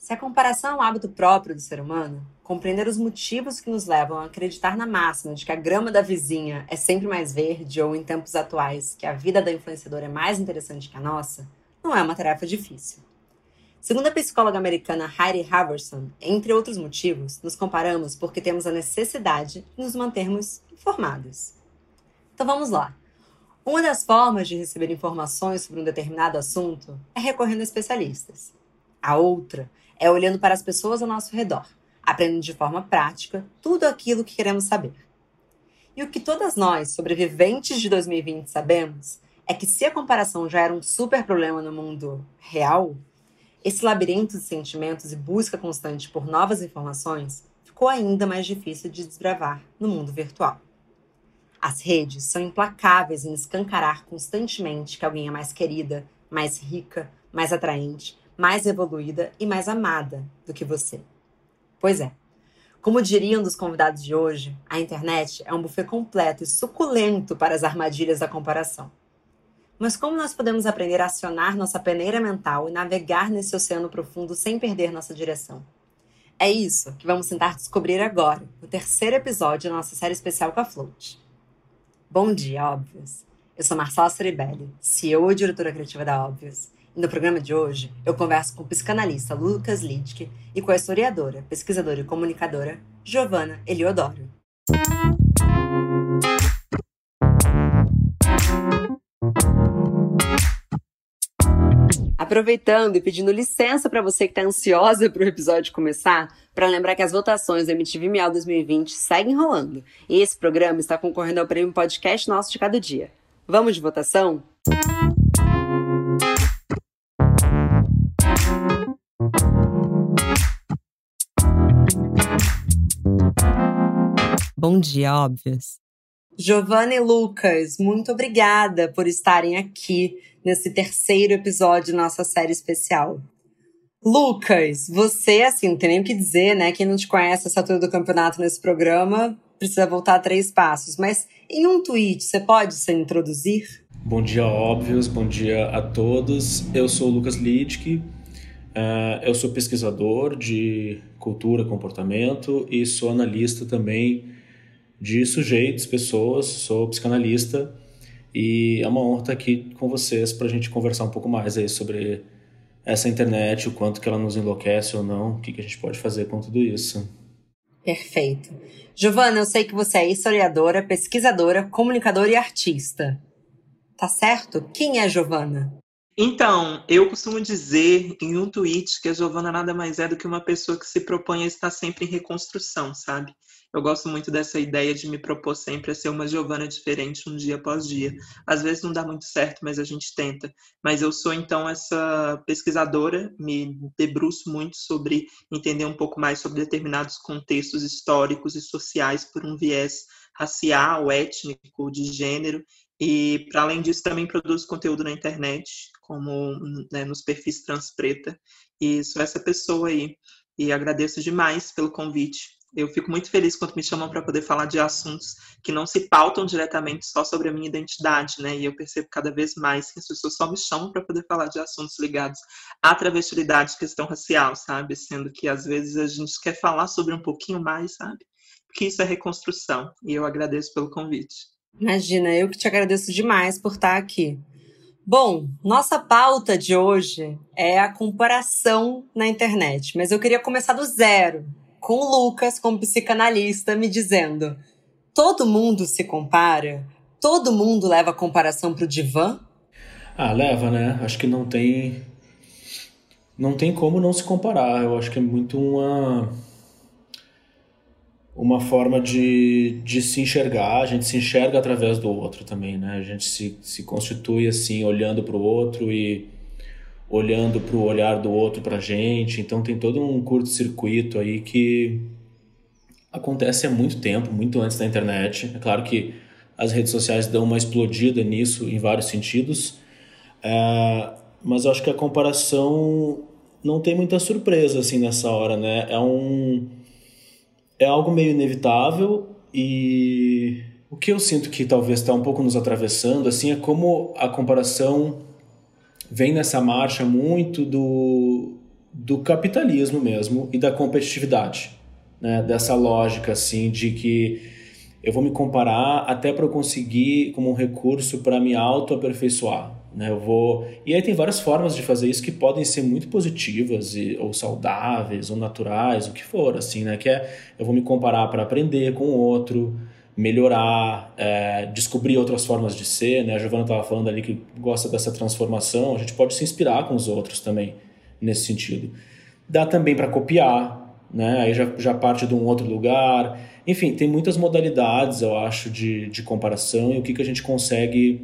Se a comparação é um hábito próprio do ser humano, compreender os motivos que nos levam a acreditar na máxima de que a grama da vizinha é sempre mais verde ou, em tempos atuais, que a vida da influenciadora é mais interessante que a nossa, não é uma tarefa difícil. Segundo a psicóloga americana Heidi Haverson, entre outros motivos, nos comparamos porque temos a necessidade de nos mantermos informados. Então vamos lá. Uma das formas de receber informações sobre um determinado assunto é recorrendo a especialistas. A outra é olhando para as pessoas ao nosso redor, aprendendo de forma prática tudo aquilo que queremos saber. E o que todas nós, sobreviventes de 2020, sabemos é que se a comparação já era um super problema no mundo real, esse labirinto de sentimentos e busca constante por novas informações ficou ainda mais difícil de desbravar no mundo virtual. As redes são implacáveis em escancarar constantemente que alguém é mais querida, mais rica, mais atraente, mais evoluída e mais amada do que você. Pois é. Como diriam dos convidados de hoje, a internet é um buffet completo e suculento para as armadilhas da comparação. Mas como nós podemos aprender a acionar nossa peneira mental e navegar nesse oceano profundo sem perder nossa direção? É isso que vamos tentar descobrir agora, no terceiro episódio da nossa série especial com a Float. Bom dia, Óbvios! Eu sou Marcela Ceribelli, CEO e diretora criativa da Óbvios. No programa de hoje, eu converso com o psicanalista Lucas Lidke e com a historiadora, pesquisadora e comunicadora Giovanna Eliodoro. Aproveitando e pedindo licença para você que está ansiosa para o episódio começar, para lembrar que as votações do MTV Miau 2020 seguem rolando e esse programa está concorrendo ao prêmio Podcast Nosso de Cada Dia. Vamos de votação? Bom dia, óbvios. Giovanna e Lucas, muito obrigada por estarem aqui nesse terceiro episódio da nossa série especial. Lucas, você, assim, não tem nem o que dizer, né? Quem não te conhece essa altura do campeonato nesse programa precisa voltar três passos. Mas em um tweet, você pode se introduzir? Bom dia, óbvios. Bom dia a todos. Eu sou o Lucas Lidke. Uh, eu sou pesquisador de cultura, comportamento e sou analista também de sujeitos, pessoas. Sou psicanalista e é uma honra estar aqui com vocês para a gente conversar um pouco mais aí sobre essa internet, o quanto que ela nos enlouquece ou não, o que, que a gente pode fazer com tudo isso. Perfeito. Giovana, eu sei que você é historiadora, pesquisadora, comunicadora e artista. Tá certo? Quem é Giovana? Então, eu costumo dizer em um tweet que a Giovana nada mais é do que uma pessoa que se propõe a estar sempre em reconstrução, sabe? Eu gosto muito dessa ideia de me propor sempre a ser uma Giovana diferente um dia após dia. Às vezes não dá muito certo, mas a gente tenta. Mas eu sou então essa pesquisadora, me debruço muito sobre entender um pouco mais sobre determinados contextos históricos e sociais por um viés racial, étnico, de gênero. E, para além disso, também produzo conteúdo na internet, como né, nos perfis Transpreta. E sou essa pessoa aí. E agradeço demais pelo convite. Eu fico muito feliz quando me chamam para poder falar de assuntos que não se pautam diretamente só sobre a minha identidade, né? E eu percebo cada vez mais que as pessoas só me chamam para poder falar de assuntos ligados à travestilidade, questão racial, sabe? Sendo que às vezes a gente quer falar sobre um pouquinho mais, sabe? Porque isso é reconstrução. E eu agradeço pelo convite. Imagina, eu que te agradeço demais por estar aqui. Bom, nossa pauta de hoje é a comparação na internet, mas eu queria começar do zero com o Lucas como psicanalista me dizendo: todo mundo se compara? Todo mundo leva a comparação pro divã? Ah, leva, né? Acho que não tem não tem como não se comparar. Eu acho que é muito uma uma forma de, de se enxergar, a gente se enxerga através do outro também, né? A gente se, se constitui assim, olhando para o outro e olhando para o olhar do outro para a gente. Então tem todo um curto-circuito aí que acontece há muito tempo, muito antes da internet. É claro que as redes sociais dão uma explodida nisso em vários sentidos, é, mas eu acho que a comparação não tem muita surpresa assim nessa hora, né? É um é algo meio inevitável e o que eu sinto que talvez está um pouco nos atravessando assim é como a comparação vem nessa marcha muito do do capitalismo mesmo e da competitividade, né? Dessa lógica assim de que eu vou me comparar até para eu conseguir como um recurso para me auto-aperfeiçoar. Né? Eu vou... E aí tem várias formas de fazer isso que podem ser muito positivas e, ou saudáveis ou naturais, o que for, assim, né? Que é eu vou me comparar para aprender com o outro, melhorar, é, descobrir outras formas de ser, né? A Giovana estava falando ali que gosta dessa transformação, a gente pode se inspirar com os outros também nesse sentido. Dá também para copiar, né? Aí já, já parte de um outro lugar. Enfim, tem muitas modalidades, eu acho, de, de comparação e o que, que a gente consegue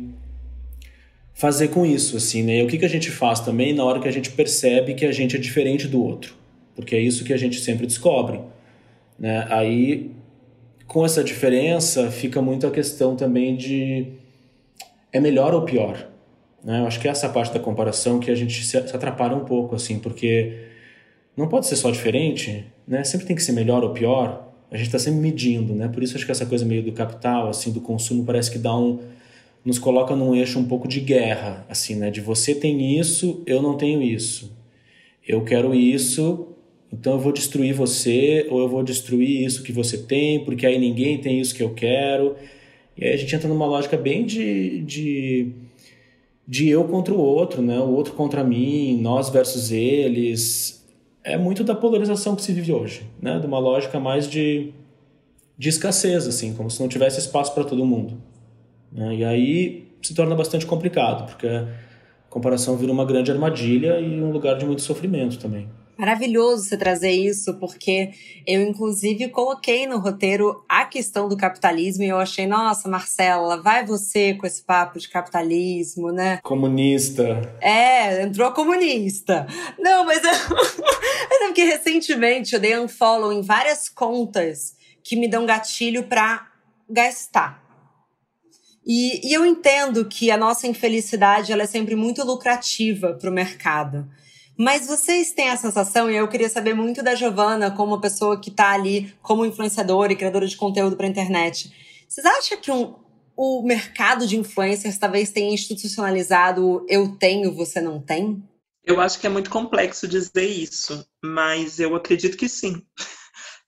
fazer com isso, assim, né? E o que, que a gente faz também na hora que a gente percebe que a gente é diferente do outro, porque é isso que a gente sempre descobre, né? Aí, com essa diferença, fica muito a questão também de é melhor ou pior, né? Eu acho que é essa parte da comparação que a gente se atrapalha um pouco, assim, porque não pode ser só diferente, né? Sempre tem que ser melhor ou pior. A gente está sempre medindo, né? Por isso acho que essa coisa meio do capital, assim, do consumo parece que dá um nos coloca num eixo um pouco de guerra, assim, né? De você tem isso, eu não tenho isso. Eu quero isso, então eu vou destruir você, ou eu vou destruir isso que você tem, porque aí ninguém tem isso que eu quero. E aí a gente entra numa lógica bem de, de, de eu contra o outro, né? O outro contra mim, nós versus eles. É muito da polarização que se vive hoje, né? De uma lógica mais de, de escassez, assim, como se não tivesse espaço para todo mundo. Né? E aí se torna bastante complicado, porque a comparação vira uma grande armadilha e um lugar de muito sofrimento também. Maravilhoso você trazer isso, porque eu, inclusive, coloquei no roteiro a questão do capitalismo e eu achei, nossa, Marcela, vai você com esse papo de capitalismo, né? Comunista. É, entrou comunista. Não, mas eu. mas é porque recentemente eu dei um follow em várias contas que me dão gatilho para gastar. E, e eu entendo que a nossa infelicidade ela é sempre muito lucrativa para o mercado. Mas vocês têm a sensação, e eu queria saber muito da Giovana, como uma pessoa que está ali como influenciadora e criadora de conteúdo para a internet. Vocês acham que um, o mercado de influencers talvez tenha institucionalizado eu tenho, você não tem? Eu acho que é muito complexo dizer isso, mas eu acredito que sim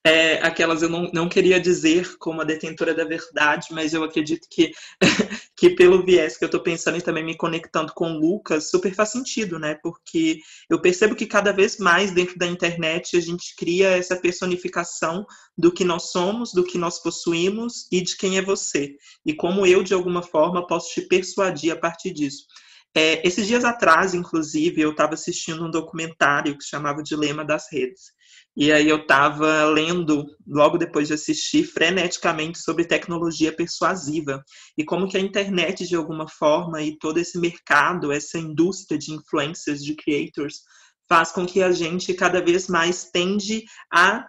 é, aquelas eu não, não queria dizer como a detentora da verdade, mas eu acredito que, que pelo viés que eu estou pensando e também me conectando com o Lucas, super faz sentido, né? Porque eu percebo que cada vez mais dentro da internet a gente cria essa personificação do que nós somos, do que nós possuímos e de quem é você. E como eu, de alguma forma, posso te persuadir a partir disso. É, esses dias atrás, inclusive, eu estava assistindo um documentário que chamava Dilema das Redes. E aí eu estava lendo, logo depois de assistir, freneticamente sobre tecnologia persuasiva e como que a internet, de alguma forma, e todo esse mercado, essa indústria de influencers, de creators, faz com que a gente cada vez mais tende a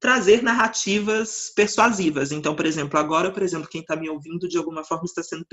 trazer narrativas persuasivas. Então, por exemplo, agora, por exemplo, quem está me ouvindo de alguma forma está sendo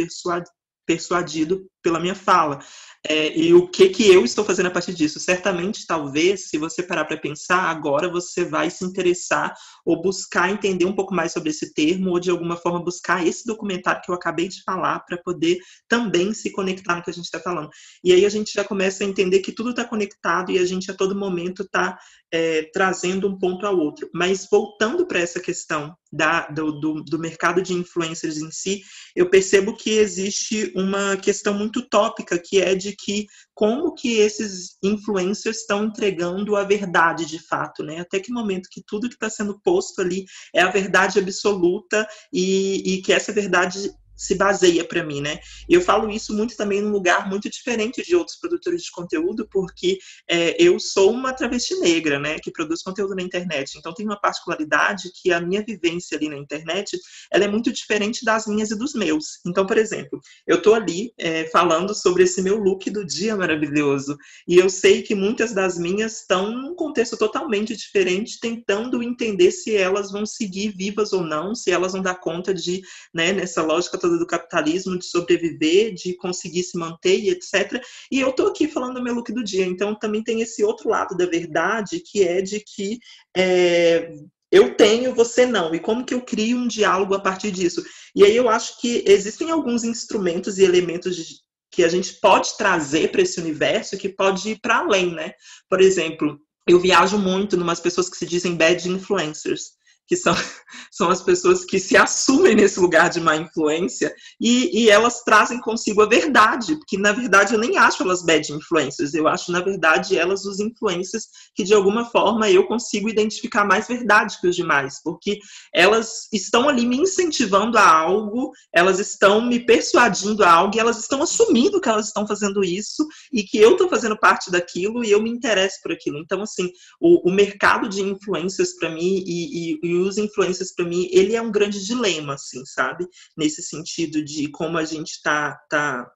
persuadido pela minha fala. É, e o que que eu estou fazendo a partir disso? Certamente, talvez, se você parar para pensar, agora você vai se interessar ou buscar entender um pouco mais sobre esse termo, ou de alguma forma buscar esse documentário que eu acabei de falar para poder também se conectar no que a gente está falando. E aí a gente já começa a entender que tudo está conectado e a gente a todo momento está é, trazendo um ponto ao outro. Mas voltando para essa questão da, do, do, do mercado de influencers em si, eu percebo que existe uma questão muito tópica que é de que como que esses influencers estão entregando a verdade de fato, né? Até que momento que tudo que está sendo posto ali é a verdade absoluta e, e que essa verdade se baseia para mim, né? Eu falo isso muito também num lugar muito diferente de outros produtores de conteúdo, porque é, eu sou uma travesti negra, né, que produz conteúdo na internet. Então tem uma particularidade que a minha vivência ali na internet, ela é muito diferente das minhas e dos meus. Então, por exemplo, eu tô ali é, falando sobre esse meu look do dia maravilhoso e eu sei que muitas das minhas estão num contexto totalmente diferente, tentando entender se elas vão seguir vivas ou não, se elas vão dar conta de, né, nessa lógica toda do capitalismo, de sobreviver, de conseguir se manter e etc. E eu tô aqui falando do meu look do dia, então também tem esse outro lado da verdade, que é de que é, eu tenho, você não. E como que eu crio um diálogo a partir disso? E aí eu acho que existem alguns instrumentos e elementos de, que a gente pode trazer para esse universo que pode ir para além, né? Por exemplo, eu viajo muito numas pessoas que se dizem bad influencers que são, são as pessoas que se assumem nesse lugar de má influência e, e elas trazem consigo a verdade, porque na verdade eu nem acho elas bad influencers, eu acho na verdade elas os influencers que de alguma forma eu consigo identificar mais verdade que os demais, porque elas estão ali me incentivando a algo, elas estão me persuadindo a algo e elas estão assumindo que elas estão fazendo isso e que eu estou fazendo parte daquilo e eu me interesso por aquilo. Então, assim, o, o mercado de influencers para mim e, e e os influencers para mim ele é um grande dilema assim sabe? Nesse sentido de como a gente está tá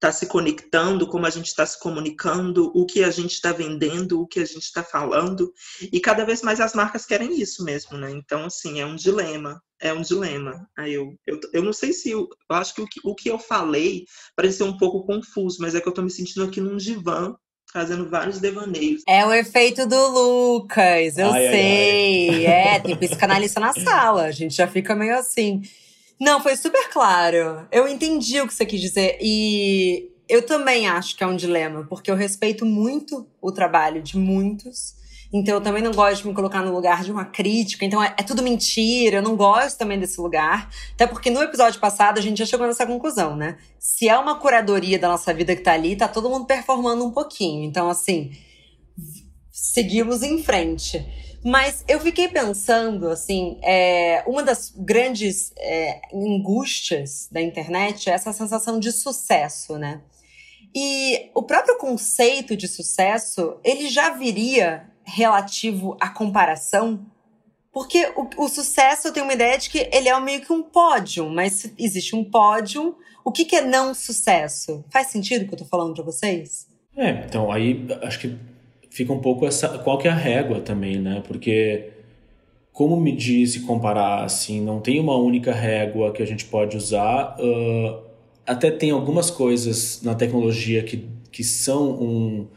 tá se conectando como a gente está se comunicando o que a gente está vendendo o que a gente está falando. E cada vez mais as marcas querem isso mesmo né? Então assim é um dilema é um dilema. Aí eu, eu, eu não sei se eu, eu acho que o, que o que eu falei pareceu um pouco confuso mas é que eu estou me sentindo aqui num divã fazendo vários devaneios. É o efeito do Lucas, eu ai, sei. Ai, ai. É, tem psicanalista na sala, a gente já fica meio assim. Não, foi super claro. Eu entendi o que você quis dizer. E eu também acho que é um dilema, porque eu respeito muito o trabalho de muitos. Então eu também não gosto de me colocar no lugar de uma crítica. Então é, é, tudo mentira, eu não gosto também desse lugar. Até porque no episódio passado a gente já chegou nessa conclusão, né? Se é uma curadoria da nossa vida que tá ali, tá todo mundo performando um pouquinho. Então, assim, seguimos em frente. Mas eu fiquei pensando, assim, é, uma das grandes é, angústias da internet é essa sensação de sucesso, né? E o próprio conceito de sucesso, ele já viria relativo à comparação? Porque o, o, sucesso, eu tenho uma ideia de que ele é meio que um pódio, mas existe um pódio, o que, que é não sucesso? Faz sentido o que eu tô falando para vocês? É, então aí acho que fica um pouco essa. Qual que é a régua também, né? Porque como medir se comparar assim, não tem uma única régua que a gente pode usar. Uh, até tem algumas coisas na tecnologia que, que são um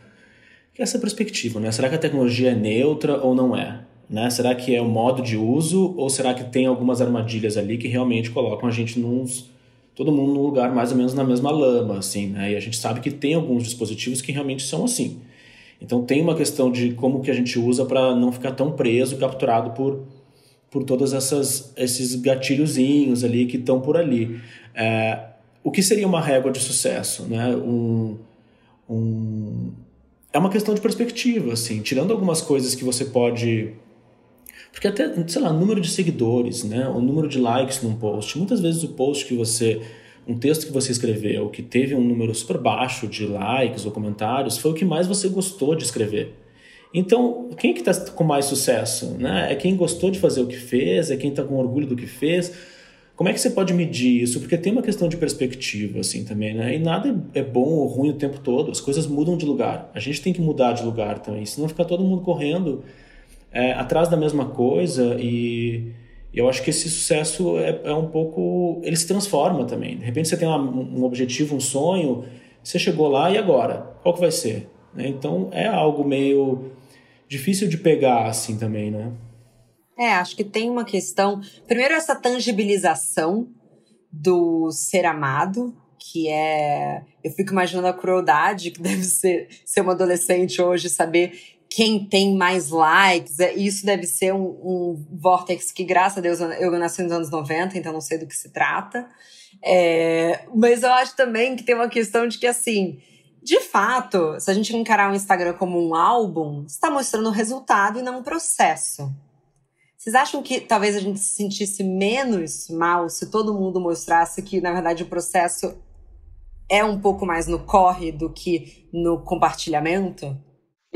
que essa perspectiva, né? Será que a tecnologia é neutra ou não é? Né? Será que é o modo de uso ou será que tem algumas armadilhas ali que realmente colocam a gente nos todo mundo num lugar mais ou menos na mesma lama, assim, né? E a gente sabe que tem alguns dispositivos que realmente são assim. Então tem uma questão de como que a gente usa para não ficar tão preso, capturado por por todas essas esses gatilhozinhos ali que estão por ali. É, o que seria uma régua de sucesso, né? Um, um, é uma questão de perspectiva, assim, tirando algumas coisas que você pode porque até, sei lá, número de seguidores, né, o número de likes num post, muitas vezes o post que você um texto que você escreveu que teve um número super baixo de likes ou comentários foi o que mais você gostou de escrever. Então, quem que está com mais sucesso? Né? É quem gostou de fazer o que fez, é quem está com orgulho do que fez. Como é que você pode medir isso? Porque tem uma questão de perspectiva, assim, também, né? E nada é bom ou ruim o tempo todo. As coisas mudam de lugar. A gente tem que mudar de lugar também. Senão fica todo mundo correndo é, atrás da mesma coisa e eu acho que esse sucesso é, é, um pouco... Ele se transforma também. De repente você tem uma, um objetivo, um sonho, você chegou lá e agora? Qual que vai ser? Né? Então é algo meio difícil de pegar, assim, também, né? É, acho que tem uma questão. Primeiro, essa tangibilização do ser amado, que é. Eu fico imaginando a crueldade que deve ser ser uma adolescente hoje, saber quem tem mais likes. É, isso deve ser um, um vortex que, graças a Deus, eu nasci nos anos 90, então não sei do que se trata. É, mas eu acho também que tem uma questão de que, assim, de fato, se a gente encarar o Instagram como um álbum, está mostrando o resultado e não um processo. Vocês acham que talvez a gente se sentisse menos mal se todo mundo mostrasse que, na verdade, o processo é um pouco mais no corre do que no compartilhamento?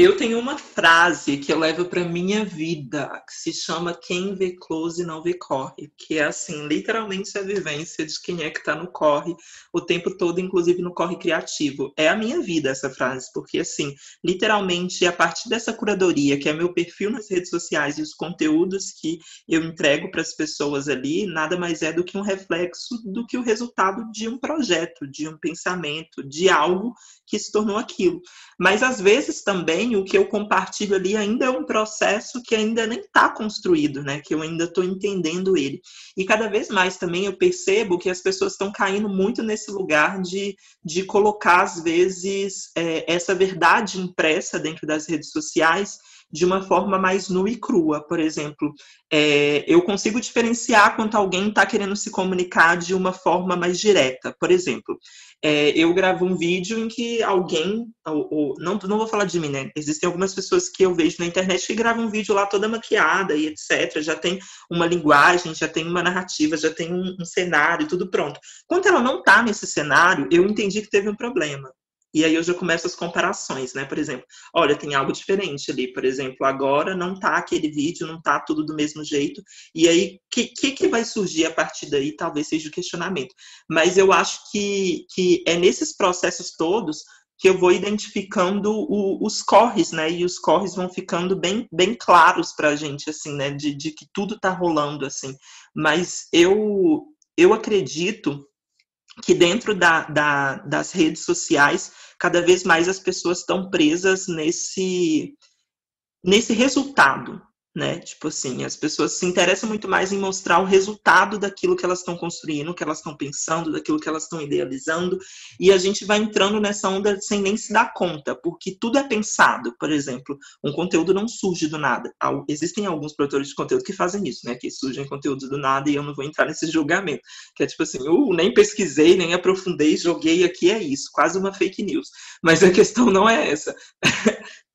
Eu tenho uma frase que eu levo para minha vida, que se chama quem vê close não vê corre, que é assim, literalmente a vivência de quem é que está no corre o tempo todo, inclusive no corre criativo. É a minha vida essa frase, porque assim, literalmente a partir dessa curadoria, que é meu perfil nas redes sociais e os conteúdos que eu entrego para as pessoas ali, nada mais é do que um reflexo do que o resultado de um projeto, de um pensamento, de algo que se tornou aquilo. Mas às vezes também o que eu compartilho ali ainda é um processo que ainda nem está construído, né? Que eu ainda estou entendendo ele. E cada vez mais também eu percebo que as pessoas estão caindo muito nesse lugar de, de colocar, às vezes, é, essa verdade impressa dentro das redes sociais de uma forma mais nua e crua. Por exemplo, é, eu consigo diferenciar quando alguém está querendo se comunicar de uma forma mais direta. Por exemplo, é, eu gravo um vídeo em que alguém, ou, ou, não, não vou falar de mim, né? Existem algumas pessoas que eu vejo na internet que gravam um vídeo lá toda maquiada e etc. Já tem uma linguagem, já tem uma narrativa, já tem um, um cenário, tudo pronto. Quando ela não está nesse cenário, eu entendi que teve um problema. E aí eu já começo as comparações, né? Por exemplo, olha, tem algo diferente ali. Por exemplo, agora não tá aquele vídeo, não tá tudo do mesmo jeito. E aí, o que, que, que, vai surgir a partir daí? Talvez seja o questionamento. Mas eu acho que, que é nesses processos todos que eu vou identificando o, os corres, né? E os corres vão ficando bem, bem claros para a gente, assim, né? De, de que tudo está rolando, assim. Mas eu, eu acredito que dentro da, da, das redes sociais, cada vez mais as pessoas estão presas nesse, nesse resultado, né? Tipo assim, as pessoas se interessam muito mais em mostrar o resultado daquilo que elas estão construindo, que elas estão pensando, daquilo que elas estão idealizando, e a gente vai entrando nessa onda sem nem se dar conta, porque tudo é pensado. Por exemplo, um conteúdo não surge do nada. Existem alguns produtores de conteúdo que fazem isso, né? Que surgem conteúdos do nada e eu não vou entrar nesse julgamento, que é tipo assim, uh, nem pesquisei, nem aprofundei, joguei aqui é isso, quase uma fake news. Mas a questão não é essa.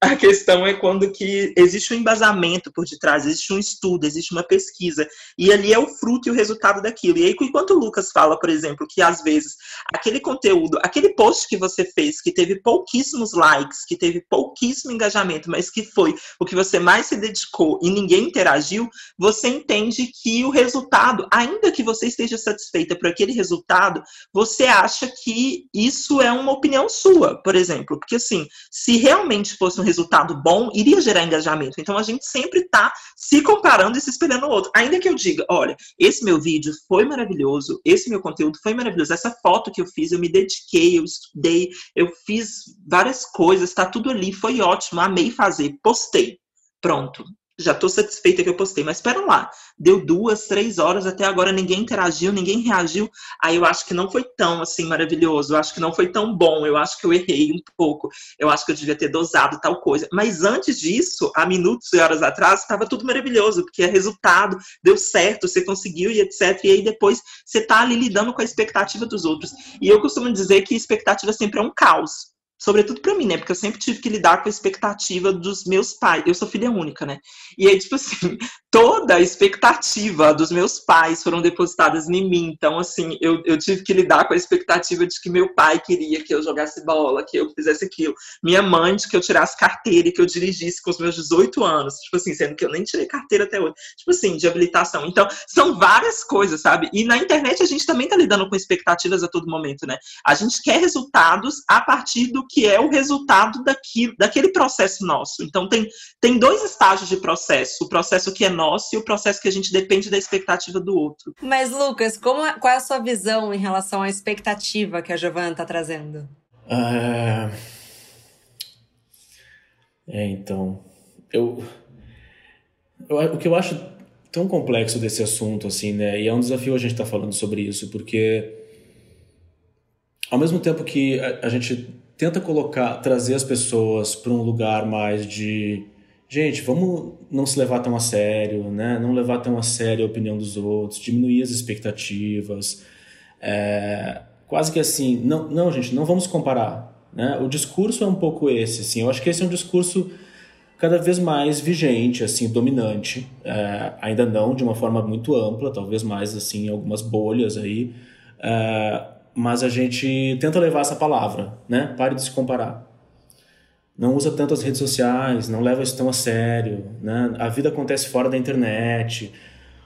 A questão é quando que existe um embasamento por detrás, existe um estudo, existe uma pesquisa, e ali é o fruto e o resultado daquilo. E aí, enquanto o Lucas fala, por exemplo, que às vezes aquele conteúdo, aquele post que você fez, que teve pouquíssimos likes, que teve pouquíssimo engajamento, mas que foi o que você mais se dedicou e ninguém interagiu, você entende que o resultado, ainda que você esteja satisfeita por aquele resultado, você acha que isso é uma opinião sua, por exemplo. Porque assim, se realmente fosse um resultado bom, iria gerar engajamento. Então a gente sempre está se comparando e se espelhando no outro. Ainda que eu diga, olha, esse meu vídeo foi maravilhoso, esse meu conteúdo foi maravilhoso, essa foto que eu fiz, eu me dediquei, eu estudei, eu fiz várias coisas, está tudo ali, foi ótimo, amei fazer, postei. Pronto já estou satisfeita que eu postei, mas espera lá, deu duas, três horas, até agora ninguém interagiu, ninguém reagiu, aí eu acho que não foi tão, assim, maravilhoso, eu acho que não foi tão bom, eu acho que eu errei um pouco, eu acho que eu devia ter dosado tal coisa, mas antes disso, há minutos e horas atrás, estava tudo maravilhoso, porque é resultado, deu certo, você conseguiu e etc, e aí depois você está ali lidando com a expectativa dos outros, e eu costumo dizer que expectativa sempre é um caos, sobretudo para mim, né? Porque eu sempre tive que lidar com a expectativa dos meus pais. Eu sou filha única, né? E aí, tipo assim, toda a expectativa dos meus pais foram depositadas em mim. Então, assim, eu, eu tive que lidar com a expectativa de que meu pai queria que eu jogasse bola, que eu fizesse aquilo. Minha mãe de que eu tirasse carteira e que eu dirigisse com os meus 18 anos. Tipo assim, sendo que eu nem tirei carteira até hoje. Tipo assim, de habilitação. Então, são várias coisas, sabe? E na internet a gente também tá lidando com expectativas a todo momento, né? A gente quer resultados a partir do que é o resultado daquilo, daquele processo nosso. Então, tem, tem dois estágios de processo: o processo que é nosso e o processo que a gente depende da expectativa do outro. Mas, Lucas, como, é, qual é a sua visão em relação à expectativa que a Giovana está trazendo? É... é, então. Eu, eu, o que eu acho tão complexo desse assunto, assim, né? E é um desafio a gente estar tá falando sobre isso, porque ao mesmo tempo que a, a gente tenta colocar, trazer as pessoas para um lugar mais de gente, vamos não se levar tão a sério, né? Não levar tão a sério a opinião dos outros, diminuir as expectativas, é, quase que assim, não, não, gente, não vamos comparar, né? O discurso é um pouco esse, assim. Eu acho que esse é um discurso cada vez mais vigente, assim, dominante. É, ainda não de uma forma muito ampla, talvez mais assim, algumas bolhas aí. É, mas a gente tenta levar essa palavra, né? Pare de se comparar. Não usa tanto as redes sociais, não leva isso tão a sério, né? A vida acontece fora da internet.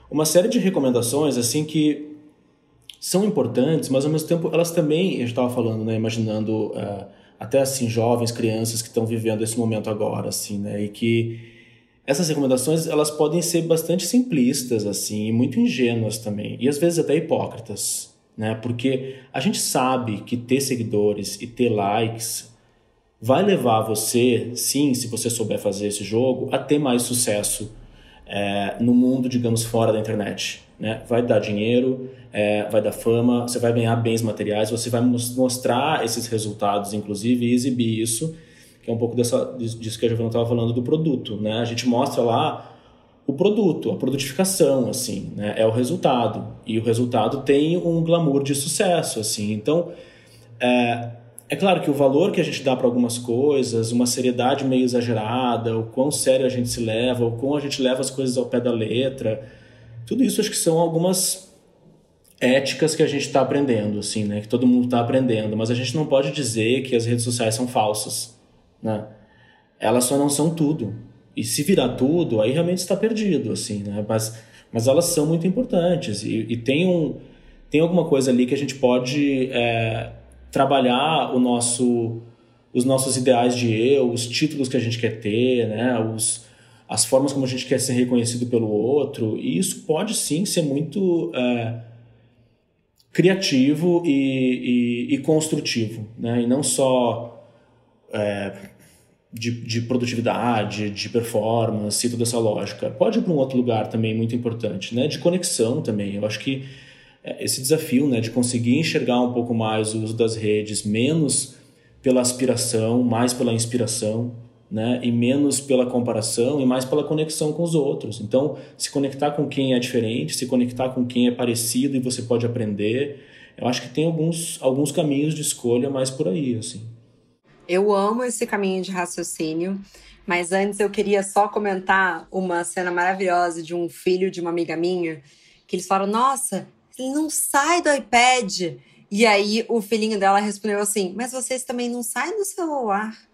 Uma série de recomendações assim que são importantes, mas ao mesmo tempo elas também, eu estava falando, né, imaginando uh, até assim jovens, crianças que estão vivendo esse momento agora, assim, né, e que essas recomendações elas podem ser bastante simplistas assim e muito ingênuas também e às vezes até hipócritas né? Porque a gente sabe que ter seguidores e ter likes vai levar você, sim, se você souber fazer esse jogo, a ter mais sucesso é, no mundo, digamos, fora da internet. Né? Vai dar dinheiro, é, vai dar fama, você vai ganhar bens materiais, você vai mostrar esses resultados, inclusive, e exibir isso. que é um pouco dessa, disso que a Giovana estava falando do produto, né? A gente mostra lá o produto, a produtificação, assim, né? É o resultado. E o resultado tem um glamour de sucesso, assim. Então, é, é claro que o valor que a gente dá para algumas coisas, uma seriedade meio exagerada, o quão sério a gente se leva, o quão a gente leva as coisas ao pé da letra, tudo isso acho que são algumas éticas que a gente está aprendendo, assim, né? Que todo mundo está aprendendo, mas a gente não pode dizer que as redes sociais são falsas, né? Elas só não são tudo. E se virar tudo, aí realmente está perdido, assim, né? Mas, mas elas são muito importantes e, e tem um tem alguma coisa ali que a gente pode é, trabalhar o nosso os nossos ideais de eu, os títulos que a gente quer ter, né? Os, as formas como a gente quer ser reconhecido pelo outro, e isso pode sim ser muito é, criativo e, e, e, construtivo, né? e não só é, de, de, produtividade, de performance e toda essa lógica. Pode ir para um outro lugar também muito importante, né? de conexão também. Eu acho que é, esse desafio né, de conseguir enxergar um pouco mais o uso das redes, menos pela aspiração, mais pela inspiração, né? E menos pela comparação e mais pela conexão com os outros. Então, se conectar com quem é diferente, se conectar com quem é parecido e você pode aprender. Eu acho que tem alguns, alguns caminhos de escolha mais por aí, assim. Eu amo esse caminho de raciocínio, mas antes eu queria só comentar uma cena maravilhosa de um filho de uma amiga minha, que eles falaram: "Nossa, ele não sai do iPad". E aí o filhinho dela respondeu assim: "Mas vocês também não saem do celular".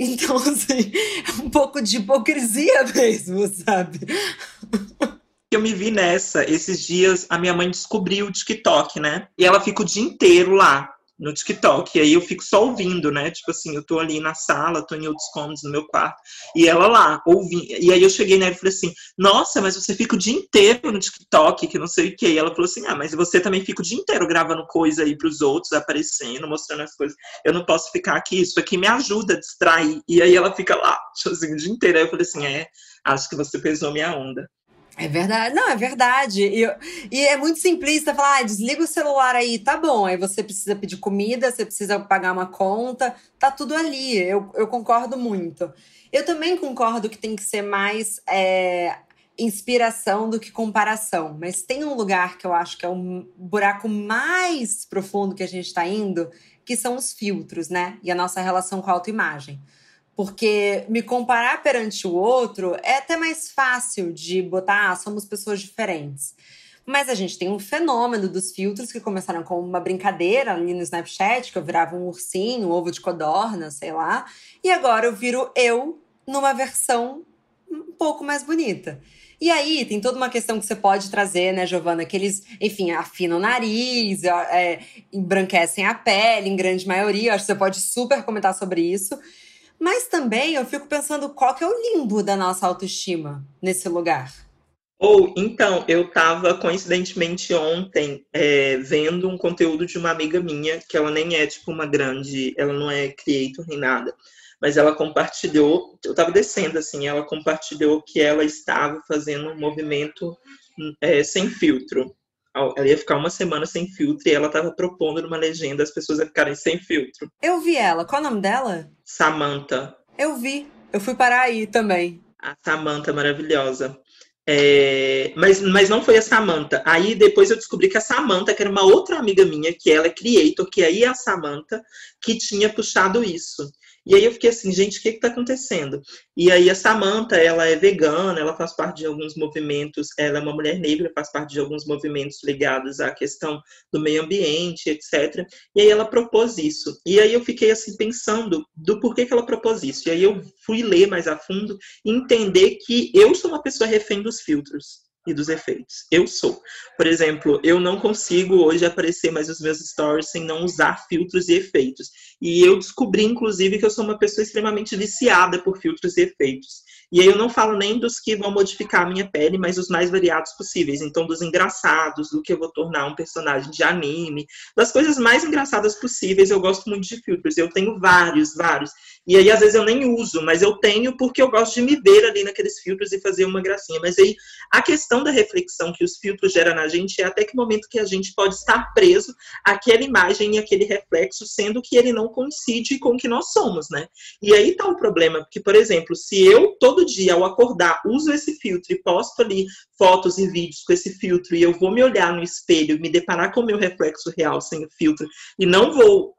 Então, assim, é um pouco de hipocrisia mesmo, sabe? Eu me vi nessa. Esses dias a minha mãe descobriu o TikTok, né? E ela fica o dia inteiro lá no TikTok. E aí eu fico só ouvindo, né? Tipo assim, eu tô ali na sala, tô em outros cômodos no meu quarto, e ela lá, ouvindo. E aí eu cheguei nela e falei assim: Nossa, mas você fica o dia inteiro no TikTok, que não sei o quê. E ela falou assim: Ah, mas você também fica o dia inteiro gravando coisa aí pros outros, aparecendo, mostrando as coisas. Eu não posso ficar aqui, isso aqui me ajuda a distrair. E aí ela fica lá, tipo assim, o dia inteiro. Aí eu falei assim: É, acho que você pesou minha onda. É verdade, não, é verdade. E, e é muito simplista falar, ah, desliga o celular aí, tá bom. Aí você precisa pedir comida, você precisa pagar uma conta, tá tudo ali. Eu, eu concordo muito. Eu também concordo que tem que ser mais é, inspiração do que comparação. Mas tem um lugar que eu acho que é um buraco mais profundo que a gente está indo, que são os filtros, né? E a nossa relação com a autoimagem. Porque me comparar perante o outro é até mais fácil de botar, ah, somos pessoas diferentes. Mas a gente tem um fenômeno dos filtros que começaram com uma brincadeira ali no Snapchat, que eu virava um ursinho, um ovo de codorna, sei lá. E agora eu viro eu numa versão um pouco mais bonita. E aí tem toda uma questão que você pode trazer, né, Giovana? Que eles, enfim, afinam o nariz, é, embranquecem a pele, em grande maioria. Acho que você pode super comentar sobre isso. Mas também eu fico pensando qual que é o limbo da nossa autoestima nesse lugar. Ou, então, eu estava coincidentemente ontem é, vendo um conteúdo de uma amiga minha, que ela nem é tipo uma grande, ela não é creator nem nada, mas ela compartilhou, eu estava descendo assim, ela compartilhou que ela estava fazendo um movimento é, sem filtro ela ia ficar uma semana sem filtro e ela estava propondo numa legenda as pessoas a ficarem sem filtro. Eu vi ela. Qual é o nome dela? Samantha. Eu vi. Eu fui parar aí também. A Samantha maravilhosa. É, mas, mas não foi a Samantha. Aí depois eu descobri que a Samantha, que era uma outra amiga minha, que ela é creator, que aí é a Samantha, que tinha puxado isso. E aí eu fiquei assim, gente, o que está acontecendo? E aí a Samantha, ela é vegana, ela faz parte de alguns movimentos, ela é uma mulher negra, faz parte de alguns movimentos ligados à questão do meio ambiente, etc. E aí ela propôs isso. E aí eu fiquei assim pensando do porquê que ela propôs isso. E aí eu fui ler mais a fundo e entender que eu sou uma pessoa refém dos filtros e dos efeitos. Eu sou. Por exemplo, eu não consigo hoje aparecer mais nos meus stories sem não usar filtros e efeitos. E eu descobri, inclusive, que eu sou uma pessoa extremamente viciada por filtros e efeitos. E aí eu não falo nem dos que vão modificar a minha pele, mas os mais variados possíveis. Então, dos engraçados, do que eu vou tornar um personagem de anime, das coisas mais engraçadas possíveis. Eu gosto muito de filtros. Eu tenho vários, vários. E aí, às vezes, eu nem uso, mas eu tenho porque eu gosto de me ver ali naqueles filtros e fazer uma gracinha. Mas aí, a questão da reflexão que os filtros geram na gente é até que momento que a gente pode estar preso àquela imagem e aquele reflexo, sendo que ele não coincide com o que nós somos, né? E aí tá o problema, porque, por exemplo, se eu todo dia ao acordar uso esse filtro e posto ali fotos e vídeos com esse filtro e eu vou me olhar no espelho, me deparar com o meu reflexo real sem o filtro e não vou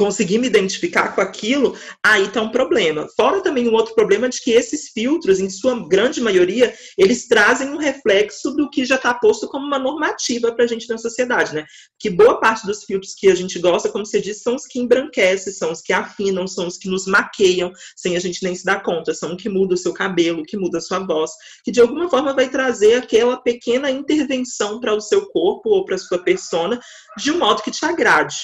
conseguir me identificar com aquilo, aí tá um problema. Fora também um outro problema de que esses filtros, em sua grande maioria, eles trazem um reflexo do que já está posto como uma normativa para a gente na sociedade, né? Que boa parte dos filtros que a gente gosta, como você disse, são os que embranquecem, são os que afinam, são os que nos maqueiam, sem a gente nem se dar conta, são os que mudam o seu cabelo, que muda a sua voz, que de alguma forma vai trazer aquela pequena intervenção para o seu corpo ou para a sua persona, de um modo que te agrade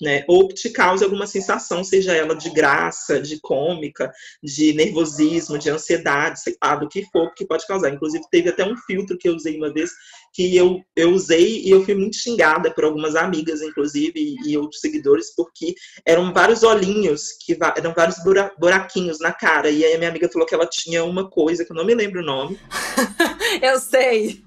né? Ou que te cause alguma sensação, seja ela de graça, de cômica, de nervosismo, de ansiedade, sei lá, do que for que pode causar. Inclusive, teve até um filtro que eu usei uma vez que eu, eu usei e eu fui muito xingada por algumas amigas, inclusive, e, e outros seguidores, porque eram vários olhinhos, que eram vários bura, buraquinhos na cara. E aí a minha amiga falou que ela tinha uma coisa, que eu não me lembro o nome. eu sei.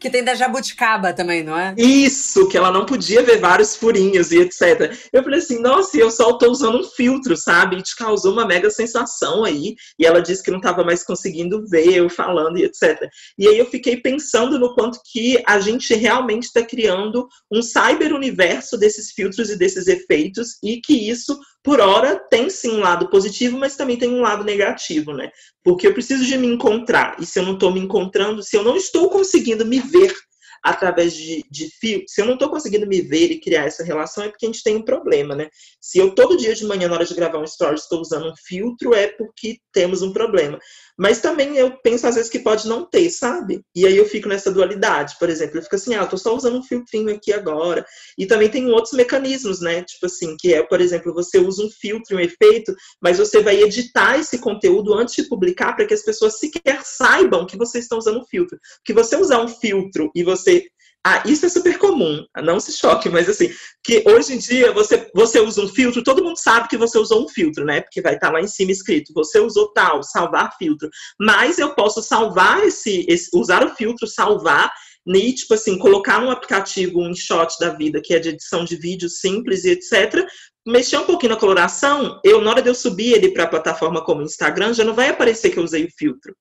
Que tem da jabuticaba também, não é? Isso, que ela não podia ver vários furinhos e etc. Eu falei assim, nossa, eu só tô usando um filtro, sabe? E te causou uma mega sensação aí. E ela disse que não tava mais conseguindo ver eu falando e etc. E aí eu fiquei pensando no quanto que a gente realmente está criando um cyber-universo desses filtros e desses efeitos, e que isso, por hora, tem sim um lado positivo, mas também tem um lado negativo, né? Porque eu preciso de me encontrar, e se eu não estou me encontrando, se eu não estou conseguindo me ver através de, de. Se eu não estou conseguindo me ver e criar essa relação, é porque a gente tem um problema, né? Se eu todo dia de manhã, na hora de gravar um story, estou usando um filtro, é porque temos um problema. Mas também eu penso às vezes que pode não ter, sabe? E aí eu fico nessa dualidade. Por exemplo, eu fico assim, ah, eu tô só usando um filtrinho aqui agora. E também tem outros mecanismos, né? Tipo assim, que é, por exemplo, você usa um filtro, um efeito, mas você vai editar esse conteúdo antes de publicar para que as pessoas sequer saibam que você está usando um filtro. Que você usar um filtro e você ah, isso é super comum, não se choque, mas assim, que hoje em dia você, você usa um filtro, todo mundo sabe que você usou um filtro, né? Porque vai estar lá em cima escrito, você usou tal, salvar filtro. Mas eu posso salvar esse, esse usar o filtro, salvar, e, tipo assim, colocar no aplicativo um shot da vida, que é de edição de vídeo simples e etc., mexer um pouquinho na coloração, eu, na hora de eu subir ele para a plataforma como Instagram, já não vai aparecer que eu usei o filtro.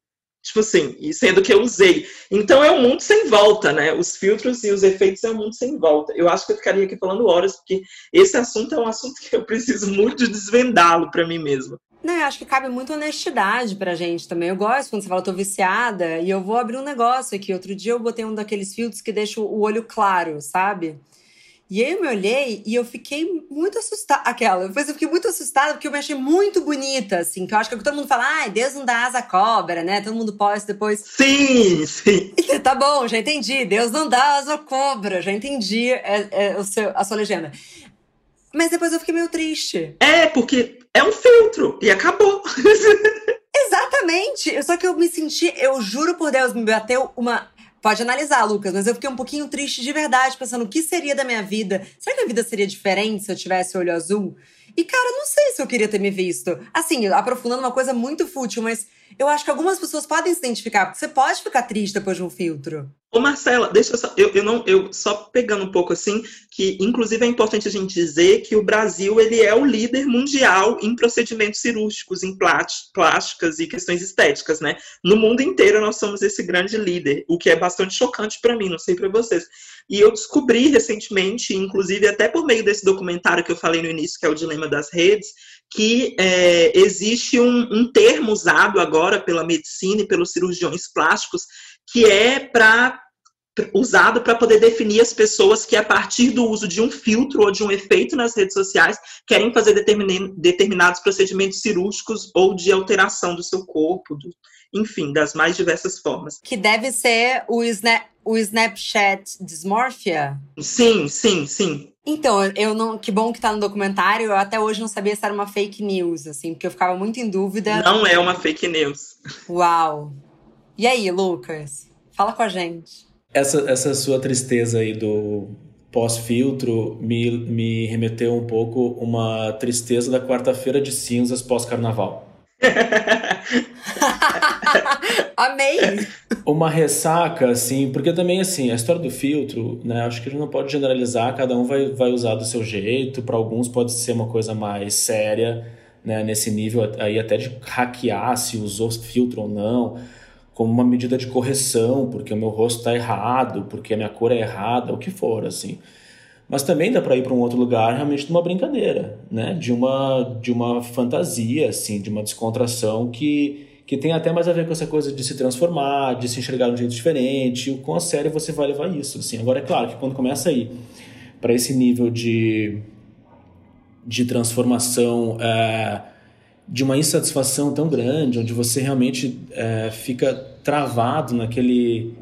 Tipo assim, e sendo que eu usei. Então é um mundo sem volta, né? Os filtros e os efeitos é um mundo sem volta. Eu acho que eu ficaria aqui falando horas, porque esse assunto é um assunto que eu preciso muito desvendá-lo para mim mesma. Não, eu acho que cabe muita honestidade pra gente também. Eu gosto quando você fala, tô viciada, e eu vou abrir um negócio aqui. Outro dia eu botei um daqueles filtros que deixa o olho claro, sabe? E aí eu me olhei e eu fiquei muito assustada. Aquela, depois eu fiquei muito assustada porque eu me achei muito bonita, assim. Que eu acho que todo mundo fala, ai, Deus não dá asa à cobra, né? Todo mundo posta depois. Sim, sim. E, tá bom, já entendi. Deus não dá asa à cobra, já entendi é, é, o seu, a sua legenda. Mas depois eu fiquei meio triste. É, porque é um filtro e acabou. Exatamente. Só que eu me senti, eu juro por Deus, me bateu uma Pode analisar, Lucas, mas eu fiquei um pouquinho triste de verdade, pensando o que seria da minha vida. Será que a vida seria diferente se eu tivesse olho azul? E, cara, não sei se eu queria ter me visto. Assim, aprofundando uma coisa muito fútil, mas eu acho que algumas pessoas podem se identificar, porque você pode ficar triste depois de um filtro. Ô Marcela, deixa eu só, eu, eu, não, eu só pegando um pouco assim, que inclusive é importante a gente dizer que o Brasil ele é o líder mundial em procedimentos cirúrgicos, em plásticas e questões estéticas, né? No mundo inteiro nós somos esse grande líder, o que é bastante chocante para mim, não sei para vocês. E eu descobri recentemente, inclusive até por meio desse documentário que eu falei no início, que é o Dilema das Redes, que é, existe um, um termo usado agora pela medicina e pelos cirurgiões plásticos que é para usado para poder definir as pessoas que, a partir do uso de um filtro ou de um efeito nas redes sociais, querem fazer determinados procedimentos cirúrgicos ou de alteração do seu corpo, do, enfim, das mais diversas formas. Que deve ser o, Snap, o Snapchat Dysmorphia? Sim, sim, sim. Então, eu não. Que bom que tá no documentário. Eu até hoje não sabia se era uma fake news, assim, porque eu ficava muito em dúvida. Não é uma fake news. Uau! E aí, Lucas? Fala com a gente. Essa, essa sua tristeza aí do pós-filtro me, me remeteu um pouco uma tristeza da quarta-feira de cinzas pós-carnaval. Amei! Uma ressaca, assim, porque também, assim, a história do filtro, né, acho que a gente não pode generalizar, cada um vai, vai usar do seu jeito, para alguns pode ser uma coisa mais séria, né, nesse nível aí até de hackear se usou filtro ou não, como uma medida de correção, porque o meu rosto está errado, porque a minha cor é errada, o que for, assim. Mas também dá para ir para um outro lugar realmente de uma brincadeira, né? De uma de uma fantasia, assim, de uma descontração que que tem até mais a ver com essa coisa de se transformar, de se enxergar de um jeito diferente. Com a série você vai levar isso, assim. Agora é claro que quando começa a ir para esse nível de de transformação é, de uma insatisfação tão grande, onde você realmente é, fica travado naquele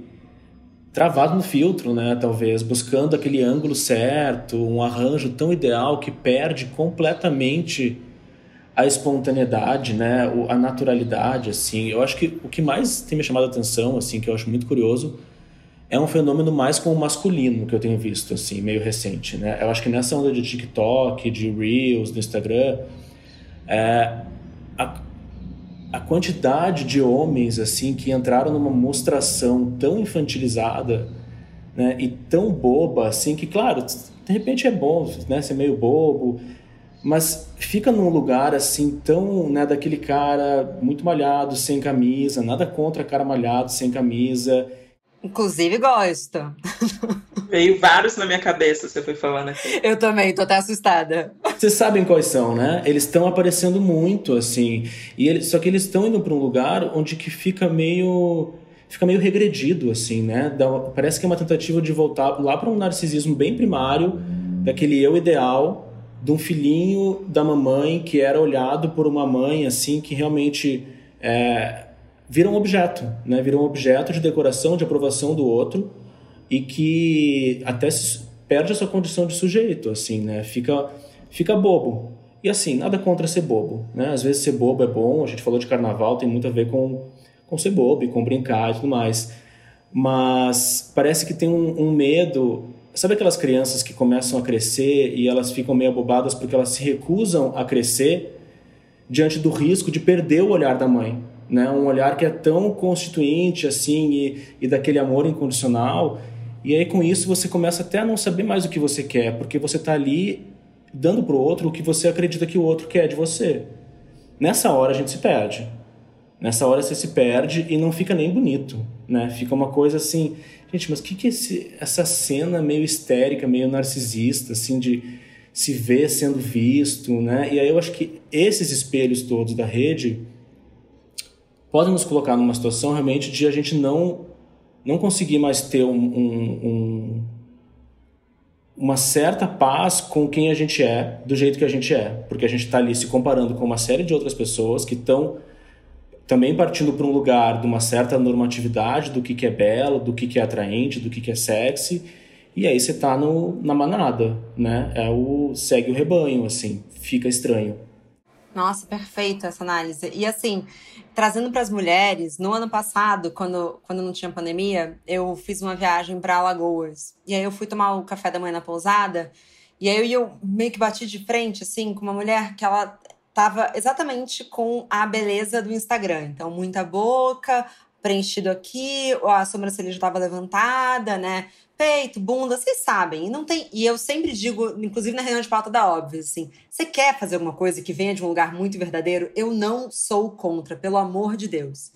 travado no filtro, né? Talvez buscando aquele ângulo certo, um arranjo tão ideal que perde completamente a espontaneidade, né? A naturalidade, assim. Eu acho que o que mais tem me chamado a atenção, assim, que eu acho muito curioso, é um fenômeno mais com o masculino que eu tenho visto, assim, meio recente, né? Eu acho que nessa onda de TikTok, de Reels, do Instagram, é, a, quantidade de homens assim que entraram numa mostração tão infantilizada né, e tão boba assim que claro de repente é bom né ser meio bobo mas fica num lugar assim tão né daquele cara muito malhado sem camisa nada contra cara malhado sem camisa inclusive gosto Veio vários na minha cabeça, você foi falando aqui. Eu também, tô até assustada. Vocês sabem quais são, né? Eles estão aparecendo muito, assim. E eles, só que eles estão indo para um lugar onde que fica meio fica meio regredido, assim, né? Dá, parece que é uma tentativa de voltar lá para um narcisismo bem primário, daquele eu ideal, de um filhinho da mamãe que era olhado por uma mãe, assim, que realmente é, vira um objeto, né? Vira um objeto de decoração, de aprovação do outro e que até perde a sua condição de sujeito, assim, né? Fica, fica bobo. E assim, nada contra ser bobo, né? Às vezes ser bobo é bom, a gente falou de carnaval, tem muito a ver com, com ser bobo e com brincar e tudo mais. Mas parece que tem um, um medo. Sabe aquelas crianças que começam a crescer e elas ficam meio abobadas porque elas se recusam a crescer diante do risco de perder o olhar da mãe? Né? Um olhar que é tão constituinte assim e, e daquele amor incondicional e aí com isso você começa até a não saber mais o que você quer, porque você está ali dando para o outro o que você acredita que o outro quer de você. Nessa hora a gente se perde. Nessa hora você se perde e não fica nem bonito, né? Fica uma coisa assim, gente, mas o que que é esse, essa cena meio histérica, meio narcisista, assim, de se ver sendo visto, né? E aí eu acho que esses espelhos todos da rede podem nos colocar numa situação realmente de a gente não não conseguir mais ter um, um, um, uma certa paz com quem a gente é, do jeito que a gente é, porque a gente está ali se comparando com uma série de outras pessoas que estão também partindo para um lugar de uma certa normatividade do que, que é belo, do que, que é atraente, do que, que é sexy, e aí você está na manada, né? É o segue o rebanho, assim, fica estranho. Nossa, perfeito essa análise. E assim, trazendo para as mulheres, no ano passado, quando, quando não tinha pandemia, eu fiz uma viagem para Alagoas. E aí eu fui tomar o café da manhã na pousada. E aí eu meio que bati de frente, assim, com uma mulher que ela tava exatamente com a beleza do Instagram. Então, muita boca, preenchido aqui, a sobrancelha já estava levantada, né? Peito, bunda, vocês sabem. E não tem. E eu sempre digo, inclusive na reunião de pauta da óbvio, assim, você quer fazer alguma coisa que venha de um lugar muito verdadeiro? Eu não sou contra, pelo amor de Deus.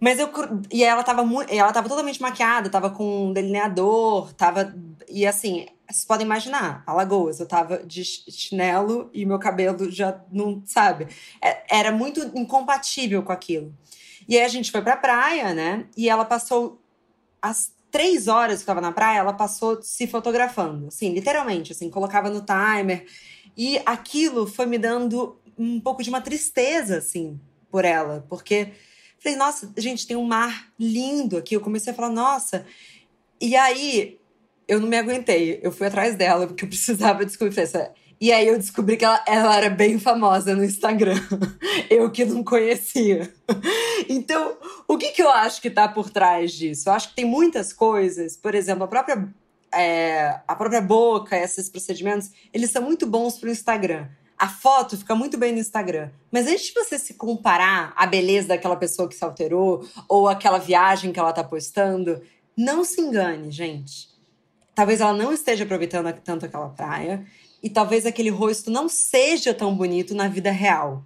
Mas eu. E ela tava muito. Ela tava totalmente maquiada, tava com um delineador, tava. E assim, vocês podem imaginar, Alagoas, eu tava de chinelo e meu cabelo já não. Sabe? É, era muito incompatível com aquilo. E aí a gente foi pra praia, né? E ela passou as três horas que estava na praia, ela passou se fotografando, assim, literalmente, assim, colocava no timer. E aquilo foi me dando um pouco de uma tristeza, assim, por ela, porque falei, nossa, gente, tem um mar lindo aqui. Eu comecei a falar, nossa. E aí eu não me aguentei. Eu fui atrás dela, porque eu precisava descobrir. E aí eu descobri que ela, ela era bem famosa no Instagram. eu que não conhecia. Então, o que, que eu acho que tá por trás disso? Eu acho que tem muitas coisas, por exemplo, a própria, é, a própria boca, esses procedimentos, eles são muito bons pro Instagram. A foto fica muito bem no Instagram. Mas antes de você se comparar a beleza daquela pessoa que se alterou ou aquela viagem que ela tá postando, não se engane, gente. Talvez ela não esteja aproveitando tanto aquela praia e talvez aquele rosto não seja tão bonito na vida real.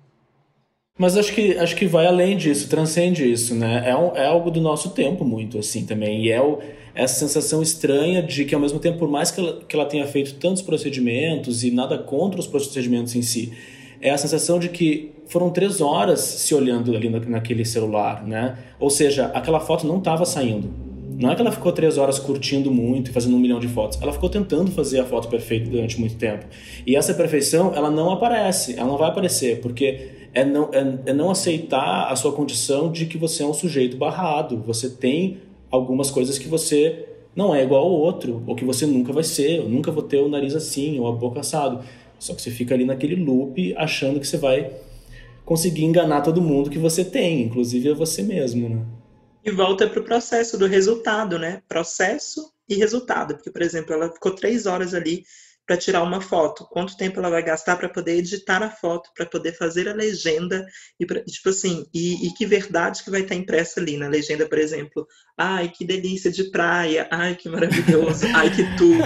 Mas acho que, acho que vai além disso, transcende isso, né? É, um, é algo do nosso tempo muito, assim, também. E é o, essa sensação estranha de que, ao mesmo tempo, por mais que ela, que ela tenha feito tantos procedimentos e nada contra os procedimentos em si, é a sensação de que foram três horas se olhando ali naquele celular, né? Ou seja, aquela foto não estava saindo. Não é que ela ficou três horas curtindo muito e fazendo um milhão de fotos. Ela ficou tentando fazer a foto perfeita durante muito tempo. E essa perfeição, ela não aparece, ela não vai aparecer, porque é não, é, é não aceitar a sua condição de que você é um sujeito barrado. Você tem algumas coisas que você não é igual ao outro, ou que você nunca vai ser. Eu nunca vou ter o nariz assim, ou a boca assado. Só que você fica ali naquele loop achando que você vai conseguir enganar todo mundo que você tem, inclusive você mesmo, né? E volta para o processo do resultado, né? Processo e resultado. Porque, por exemplo, ela ficou três horas ali para tirar uma foto? Quanto tempo ela vai gastar para poder editar a foto, para poder fazer a legenda e pra, tipo assim, e, e, que verdade que vai estar impressa ali na legenda, por exemplo? Ai, que delícia de praia, ai, que maravilhoso, ai, que tudo,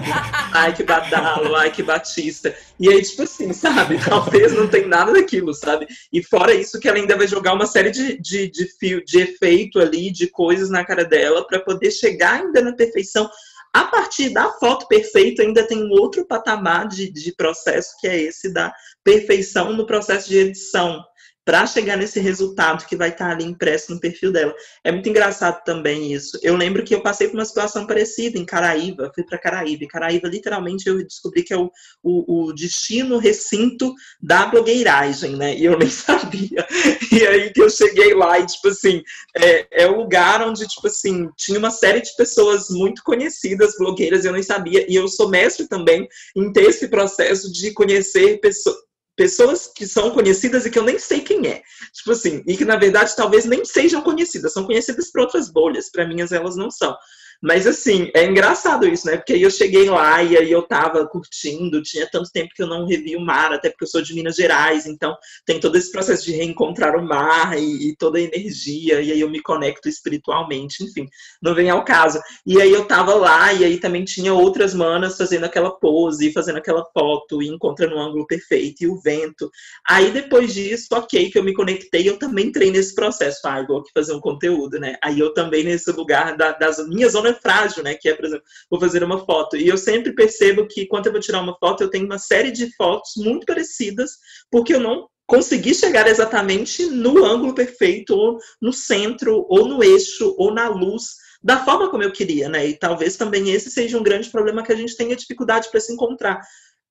ai, que badalo, ai, que batista. E aí, tipo assim, sabe? Talvez não tem nada daquilo, sabe? E fora isso, que ela ainda vai jogar uma série de, de, de, fio, de efeito ali, de coisas na cara dela, para poder chegar ainda na perfeição a partir da foto perfeita, ainda tem um outro patamar de, de processo, que é esse da perfeição no processo de edição para chegar nesse resultado que vai estar ali impresso no perfil dela. É muito engraçado também isso. Eu lembro que eu passei por uma situação parecida em Caraíba, fui para Caraíba. E Caraíba, literalmente, eu descobri que é o, o, o, destino recinto da blogueiragem, né? E eu nem sabia. E aí que eu cheguei lá e, tipo assim, é, é o lugar onde, tipo assim, tinha uma série de pessoas muito conhecidas, blogueiras, eu nem sabia. E eu sou mestre também em ter esse processo de conhecer pessoas pessoas que são conhecidas e que eu nem sei quem é. Tipo assim, e que na verdade talvez nem sejam conhecidas, são conhecidas por outras bolhas, para mim elas não são. Mas assim, é engraçado isso, né? Porque aí eu cheguei lá e aí eu tava curtindo, tinha tanto tempo que eu não revi o mar, até porque eu sou de Minas Gerais, então tem todo esse processo de reencontrar o mar e, e toda a energia, e aí eu me conecto espiritualmente, enfim, não vem ao caso. E aí eu tava lá, e aí também tinha outras manas fazendo aquela pose, fazendo aquela foto, e encontrando um ângulo perfeito, e o vento. Aí depois disso, ok, que eu me conectei, eu também entrei nesse processo, ah, vou aqui fazer um conteúdo, né? Aí eu também nesse lugar da, das minhas zonas é frágil, né? Que é, por exemplo, vou fazer uma foto. E eu sempre percebo que quando eu vou tirar uma foto, eu tenho uma série de fotos muito parecidas, porque eu não consegui chegar exatamente no ângulo perfeito, ou no centro, ou no eixo, ou na luz da forma como eu queria, né? E talvez também esse seja um grande problema que a gente tenha dificuldade para se encontrar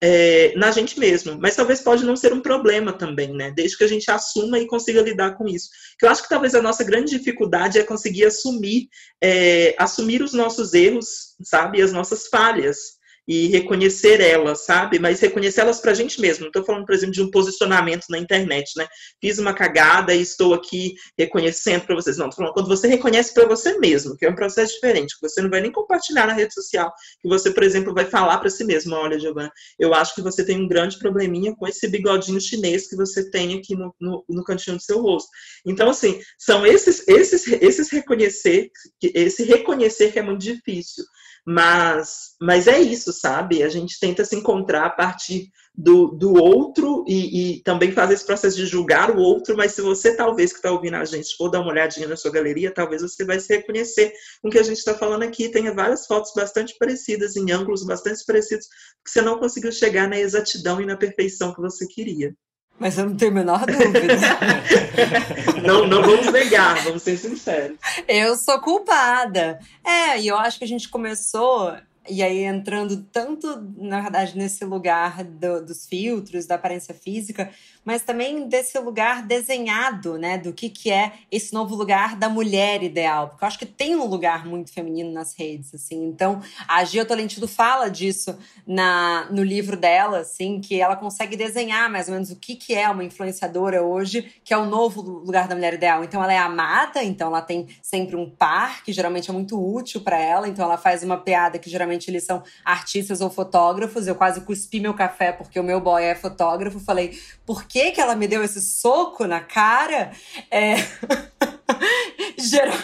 é, na gente mesmo. Mas talvez pode não ser um problema também, né? Desde que a gente assuma e consiga lidar com isso. Que eu acho que talvez a nossa grande dificuldade é conseguir assumir, é, assumir os nossos erros, sabe? As nossas falhas e reconhecer elas, sabe? Mas reconhecer elas para a gente mesmo. Não estou falando, por exemplo, de um posicionamento na internet, né? Fiz uma cagada e estou aqui reconhecendo para vocês. Não, estou falando quando você reconhece para você mesmo, que é um processo diferente, que você não vai nem compartilhar na rede social, que você, por exemplo, vai falar para si mesmo: olha, Giovana, eu acho que você tem um grande probleminha com esse bigodinho chinês que você tem aqui no, no, no cantinho do seu rosto. Então, assim, são esses, esses, esses reconhecer, esse reconhecer que é muito difícil. Mas, mas é isso, sabe? A gente tenta se encontrar a partir do, do outro e, e também fazer esse processo de julgar o outro, mas se você, talvez, que está ouvindo a gente, for dar uma olhadinha na sua galeria, talvez você vai se reconhecer com o que a gente está falando aqui. Tenha várias fotos bastante parecidas, em ângulos bastante parecidos, que você não conseguiu chegar na exatidão e na perfeição que você queria. Mas eu não tenho a menor dúvida. não, não vamos negar, vamos ser sinceros. Eu sou culpada. É, e eu acho que a gente começou, e aí entrando tanto, na verdade, nesse lugar do, dos filtros, da aparência física, mas também desse lugar desenhado, né? Do que, que é esse novo lugar da mulher ideal. Porque eu acho que tem um lugar muito feminino nas redes, assim. Então, a Gia Tolentino fala disso na, no livro dela, assim, que ela consegue desenhar mais ou menos o que, que é uma influenciadora hoje, que é o novo lugar da mulher ideal. Então, ela é amada, então ela tem sempre um par, que geralmente é muito útil para ela. Então, ela faz uma piada que geralmente eles são artistas ou fotógrafos. Eu quase cuspi meu café porque o meu boy é fotógrafo. Falei, por que, que ela me deu esse soco na cara? É. Geral...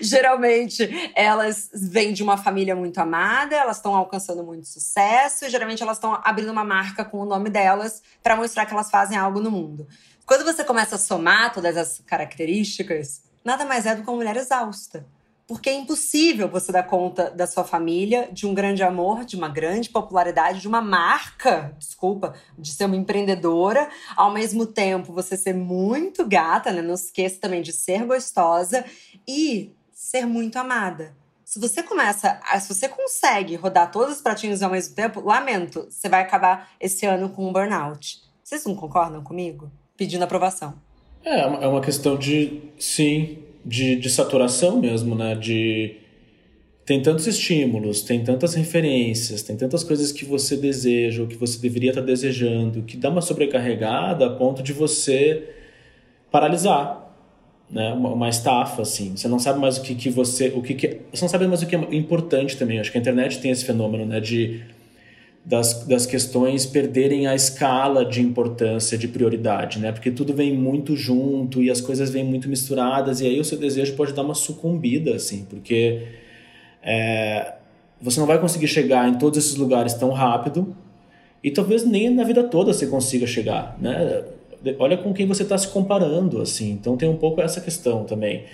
geralmente elas vêm de uma família muito amada, elas estão alcançando muito sucesso e geralmente elas estão abrindo uma marca com o nome delas para mostrar que elas fazem algo no mundo. Quando você começa a somar todas as características, nada mais é do que uma mulher exausta porque é impossível você dar conta da sua família, de um grande amor, de uma grande popularidade, de uma marca, desculpa, de ser uma empreendedora, ao mesmo tempo você ser muito gata, né? Não esqueça também de ser gostosa e ser muito amada. Se você começa, se você consegue rodar todos os pratinhos ao mesmo tempo, lamento, você vai acabar esse ano com um burnout. Vocês não concordam comigo? Pedindo aprovação. É, é uma questão de, sim, de, de saturação mesmo, né? De tem tantos estímulos, tem tantas referências, tem tantas coisas que você deseja, ou que você deveria estar desejando, que dá uma sobrecarregada a ponto de você paralisar, né? Uma, uma estafa, assim. Você não sabe mais o que, que você, o que, que você não sabe mais o que é importante também. Acho que a internet tem esse fenômeno, né? De das, das questões perderem a escala de importância, de prioridade, né? Porque tudo vem muito junto e as coisas vêm muito misturadas e aí o seu desejo pode dar uma sucumbida, assim, porque é, você não vai conseguir chegar em todos esses lugares tão rápido e talvez nem na vida toda você consiga chegar, né? Olha com quem você está se comparando, assim. Então tem um pouco essa questão também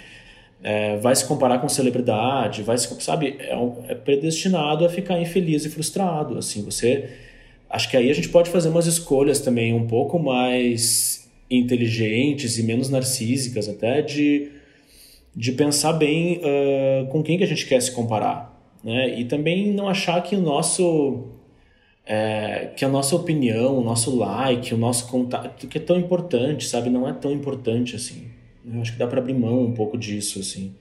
é, vai se comparar com celebridade, vai se, sabe, é, um, é, predestinado a ficar infeliz e frustrado, assim, você, acho que aí a gente pode fazer umas escolhas também um pouco mais inteligentes e menos narcísicas até de, de pensar bem uh, com quem que a gente quer se comparar, né, e também não achar que o nosso é, que a nossa opinião, o nosso like, o nosso contato, que é tão importante, sabe, não é tão importante assim. Eu acho que dá para abrir mão um pouco disso, assim.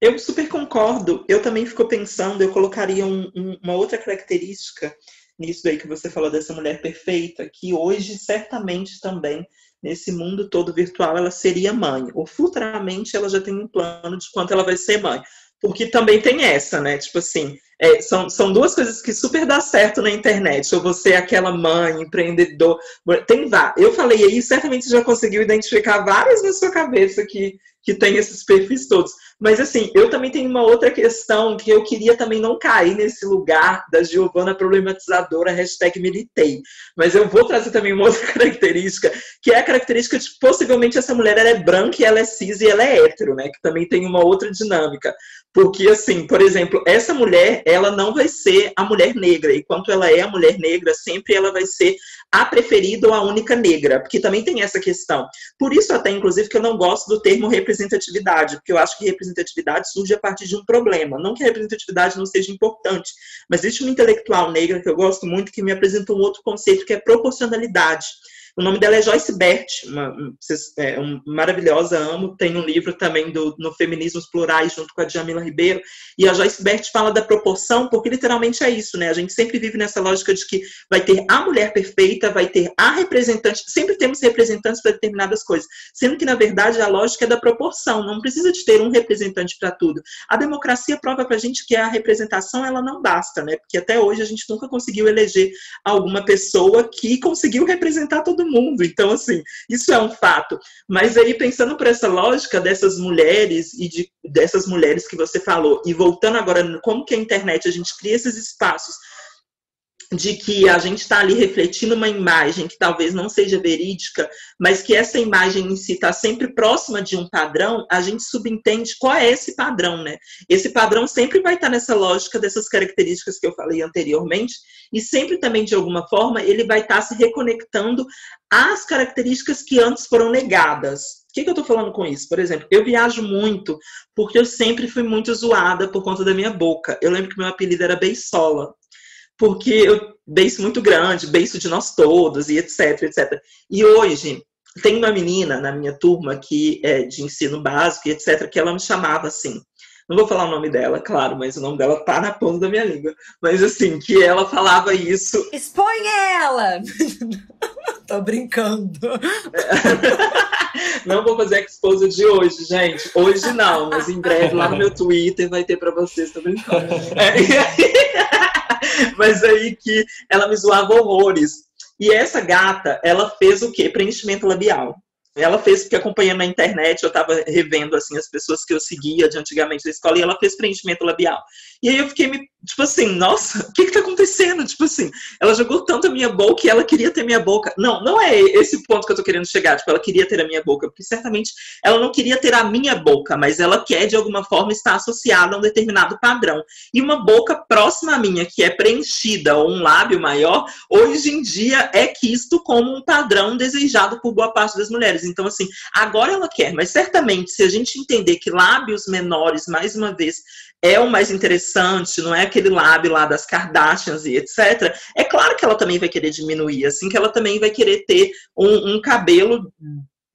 Eu super concordo. Eu também fico pensando, eu colocaria um, um, uma outra característica nisso aí que você falou dessa mulher perfeita, que hoje certamente também nesse mundo todo virtual ela seria mãe, ou futuramente ela já tem um plano de quanto ela vai ser mãe. Porque também tem essa, né? Tipo assim, é, são, são duas coisas que super dá certo na internet. Ou você é aquela mãe, empreendedor. Tem vá. Eu falei aí, certamente já conseguiu identificar várias na sua cabeça que, que tem esses perfis todos. Mas assim, eu também tenho uma outra questão que eu queria também não cair nesse lugar da Giovana problematizadora, hashtag militei. Mas eu vou trazer também uma outra característica, que é a característica de possivelmente essa mulher ela é branca e ela é cis e ela é hétero, né? Que também tem uma outra dinâmica. Porque, assim, por exemplo, essa mulher, ela não vai ser a mulher negra. E quanto ela é a mulher negra, sempre ela vai ser a preferida ou a única negra. Porque também tem essa questão. Por isso, até, inclusive, que eu não gosto do termo representatividade. Porque eu acho que representatividade surge a partir de um problema. Não que a representatividade não seja importante. Mas existe uma intelectual negra que eu gosto muito que me apresentou um outro conceito que é proporcionalidade. O nome dela é Joyce Bert, uma, é, uma maravilhosa, amo. Tem um livro também do, no Feminismos Plurais, junto com a Djamila Ribeiro. E a Joyce Bert fala da proporção, porque literalmente é isso, né? A gente sempre vive nessa lógica de que vai ter a mulher perfeita, vai ter a representante, sempre temos representantes para determinadas coisas. Sendo que, na verdade, a lógica é da proporção, não precisa de ter um representante para tudo. A democracia prova para a gente que a representação ela não basta, né? Porque até hoje a gente nunca conseguiu eleger alguma pessoa que conseguiu representar todo mundo. Então, assim, isso é um fato. Mas aí, pensando por essa lógica dessas mulheres e de, dessas mulheres que você falou, e voltando agora como que a internet, a gente cria esses espaços de que a gente está ali refletindo uma imagem que talvez não seja verídica, mas que essa imagem em si está sempre próxima de um padrão, a gente subentende qual é esse padrão, né? Esse padrão sempre vai estar tá nessa lógica dessas características que eu falei anteriormente, e sempre também, de alguma forma, ele vai estar tá se reconectando às características que antes foram negadas. O que, que eu estou falando com isso? Por exemplo, eu viajo muito porque eu sempre fui muito zoada por conta da minha boca. Eu lembro que meu apelido era Beisola porque eu beiço muito grande, beiço de nós todos e etc, etc. E hoje tem uma menina na minha turma que é de ensino básico e etc, que ela me chamava assim. Não vou falar o nome dela, claro, mas o nome dela tá na ponta da minha língua. Mas assim, que ela falava isso. Expõe ela! Tô brincando. Não vou fazer a exposa de hoje, gente. Hoje não, mas em breve lá no meu Twitter vai ter para vocês, tô brincando. É, mas aí que ela me zoava horrores. E essa gata, ela fez o quê? Preenchimento labial. Ela fez, porque acompanhando na internet, eu estava revendo assim as pessoas que eu seguia de antigamente da escola, e ela fez preenchimento labial. E aí eu fiquei me, tipo assim, nossa, o que que tá acontecendo? Tipo assim, ela jogou tanto a minha boca e ela queria ter minha boca. Não, não é esse ponto que eu tô querendo chegar, tipo, ela queria ter a minha boca, porque certamente ela não queria ter a minha boca, mas ela quer de alguma forma estar associada a um determinado padrão. E uma boca próxima à minha, que é preenchida, ou um lábio maior, hoje em dia é quisto como um padrão desejado por boa parte das mulheres. Então, assim, agora ela quer, mas certamente, se a gente entender que lábios menores, mais uma vez, é o mais interessante, não é aquele lábio lá das Kardashians e etc., é claro que ela também vai querer diminuir, assim que ela também vai querer ter um, um cabelo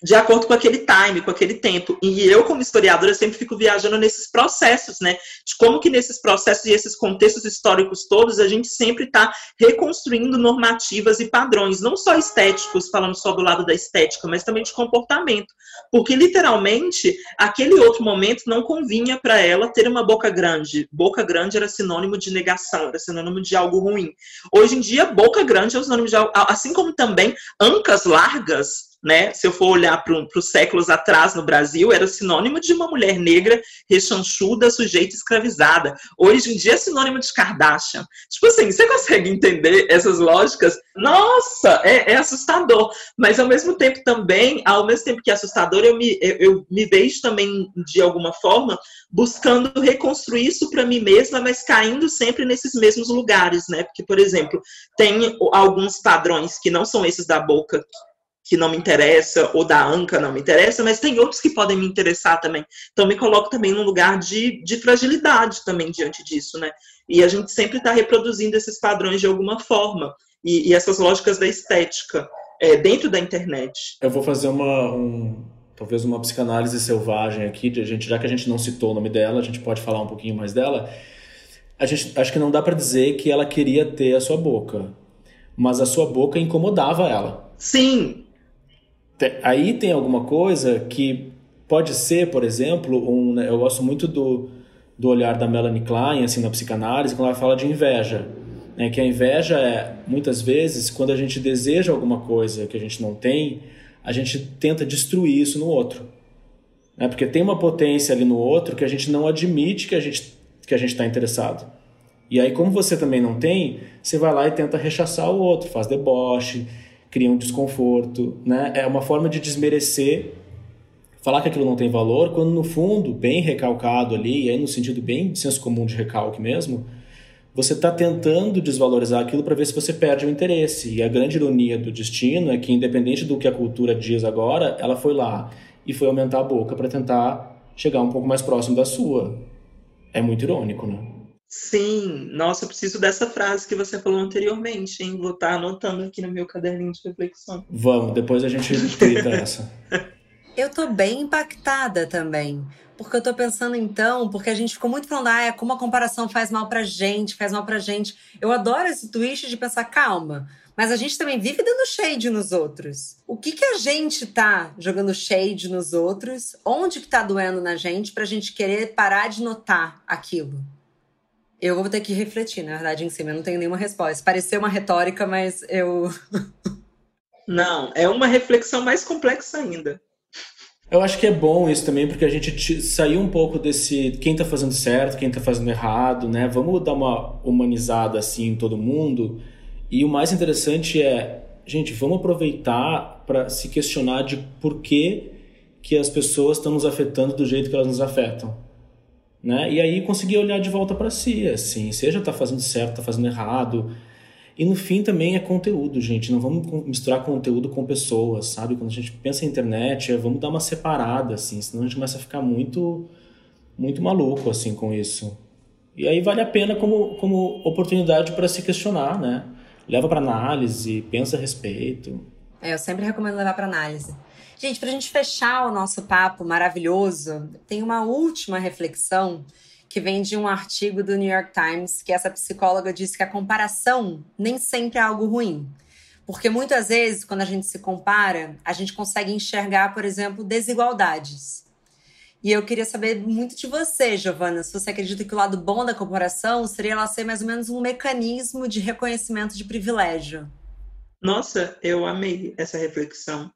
de acordo com aquele time, com aquele tempo. E eu, como historiadora, sempre fico viajando nesses processos, né? De como que nesses processos e esses contextos históricos todos, a gente sempre está reconstruindo normativas e padrões, não só estéticos, falando só do lado da estética, mas também de comportamento. Porque, literalmente, aquele outro momento não convinha para ela ter uma boca grande. Boca grande era sinônimo de negação, era sinônimo de algo ruim. Hoje em dia, boca grande é sinônimo de algo, assim como também ancas largas né? Se eu for olhar para os séculos atrás no Brasil, era sinônimo de uma mulher negra, rechanchuda, sujeita escravizada. Hoje em dia é sinônimo de Kardashian. Tipo assim, você consegue entender essas lógicas? Nossa, é, é assustador. Mas ao mesmo tempo também, ao mesmo tempo que é assustador, eu me, eu, eu me vejo também, de alguma forma, buscando reconstruir isso para mim mesma, mas caindo sempre nesses mesmos lugares, né? Porque, por exemplo, tem alguns padrões que não são esses da boca que não me interessa, ou da ANCA não me interessa, mas tem outros que podem me interessar também. Então, me coloco também num lugar de, de fragilidade também diante disso, né? E a gente sempre está reproduzindo esses padrões de alguma forma, e, e essas lógicas da estética é, dentro da internet. Eu vou fazer uma, um, talvez uma psicanálise selvagem aqui, de a gente, já que a gente não citou o nome dela, a gente pode falar um pouquinho mais dela. A gente, acho que não dá para dizer que ela queria ter a sua boca, mas a sua boca incomodava ela. Sim, aí tem alguma coisa que pode ser, por exemplo, um, né, eu gosto muito do, do olhar da Melanie Klein, assim, na psicanálise, quando ela fala de inveja. Né, que a inveja é, muitas vezes, quando a gente deseja alguma coisa que a gente não tem, a gente tenta destruir isso no outro. Né, porque tem uma potência ali no outro que a gente não admite que a gente que a gente está interessado. E aí, como você também não tem, você vai lá e tenta rechaçar o outro, faz deboche, cria um desconforto, né? É uma forma de desmerecer, falar que aquilo não tem valor, quando no fundo, bem recalcado ali, e aí no sentido bem de senso comum de recalque mesmo, você está tentando desvalorizar aquilo para ver se você perde o interesse. E a grande ironia do destino é que, independente do que a cultura diz agora, ela foi lá e foi aumentar a boca para tentar chegar um pouco mais próximo da sua. É muito irônico, né? Sim, nossa, eu preciso dessa frase que você falou anteriormente, hein? Vou estar tá anotando aqui no meu caderninho de reflexão. Vamos, depois a gente twitta essa. Eu tô bem impactada também. Porque eu tô pensando então, porque a gente ficou muito falando, ah, é como a comparação faz mal pra gente, faz mal pra gente. Eu adoro esse twist de pensar, calma, mas a gente também vive dando shade nos outros. O que que a gente tá jogando shade nos outros? Onde que tá doendo na gente pra gente querer parar de notar aquilo? Eu vou ter que refletir, na verdade, em cima. Eu não tenho nenhuma resposta. Pareceu uma retórica, mas eu. não, é uma reflexão mais complexa ainda. Eu acho que é bom isso também, porque a gente saiu um pouco desse quem tá fazendo certo, quem tá fazendo errado, né? Vamos dar uma humanizada assim em todo mundo. E o mais interessante é, gente, vamos aproveitar para se questionar de por que, que as pessoas estão nos afetando do jeito que elas nos afetam né? E aí conseguir olhar de volta para si, assim, seja tá fazendo certo, tá fazendo errado. E no fim também é conteúdo, gente. Não vamos misturar conteúdo com pessoas, sabe? Quando a gente pensa em internet, é, vamos dar uma separada, assim, senão a gente começa a ficar muito, muito maluco, assim, com isso. E aí vale a pena como, como oportunidade para se questionar, né? Leva para análise, pensa a respeito. É, eu sempre recomendo levar para análise. Gente, para a gente fechar o nosso papo maravilhoso, tem uma última reflexão que vem de um artigo do New York Times, que essa psicóloga disse que a comparação nem sempre é algo ruim. Porque muitas vezes, quando a gente se compara, a gente consegue enxergar, por exemplo, desigualdades. E eu queria saber muito de você, Giovana, se você acredita que o lado bom da comparação seria ela ser mais ou menos um mecanismo de reconhecimento de privilégio. Nossa, eu amei essa reflexão.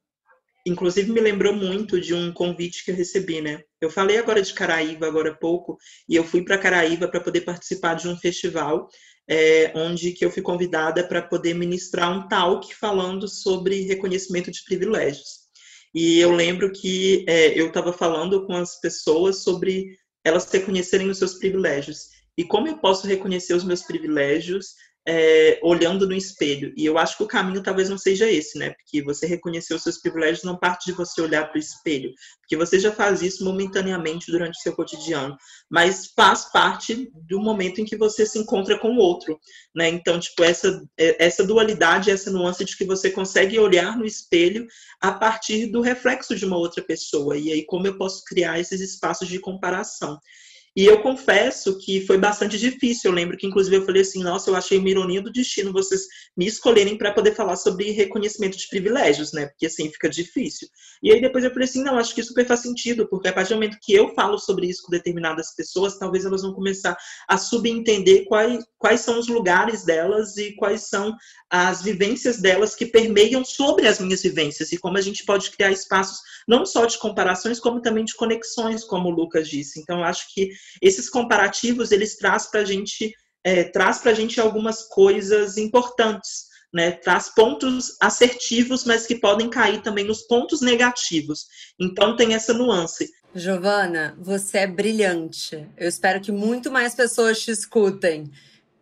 Inclusive me lembrou muito de um convite que eu recebi, né? Eu falei agora de Caraíva agora há pouco e eu fui para Caraíva para poder participar de um festival é, onde que eu fui convidada para poder ministrar um talk falando sobre reconhecimento de privilégios. E eu lembro que é, eu estava falando com as pessoas sobre elas reconhecerem os seus privilégios. E como eu posso reconhecer os meus privilégios é, olhando no espelho. E eu acho que o caminho talvez não seja esse, né? Porque você reconhecer os seus privilégios não parte de você olhar para o espelho, porque você já faz isso momentaneamente durante o seu cotidiano, mas faz parte do momento em que você se encontra com o outro, né? Então, tipo, essa, é, essa dualidade, essa nuance de que você consegue olhar no espelho a partir do reflexo de uma outra pessoa. E aí, como eu posso criar esses espaços de comparação? E eu confesso que foi bastante difícil. Eu lembro que, inclusive, eu falei assim: nossa, eu achei uma ironia do destino vocês me escolherem para poder falar sobre reconhecimento de privilégios, né? Porque assim fica difícil. E aí depois eu falei assim: não, acho que super faz sentido, porque a partir do momento que eu falo sobre isso com determinadas pessoas, talvez elas vão começar a subentender quais, quais são os lugares delas e quais são as vivências delas que permeiam sobre as minhas vivências e como a gente pode criar espaços não só de comparações, como também de conexões, como o Lucas disse. Então, acho que esses comparativos, eles trazem para a gente, é, traz para a gente algumas coisas importantes, né? Traz pontos assertivos, mas que podem cair também nos pontos negativos. Então, tem essa nuance. Giovana, você é brilhante. Eu espero que muito mais pessoas te escutem.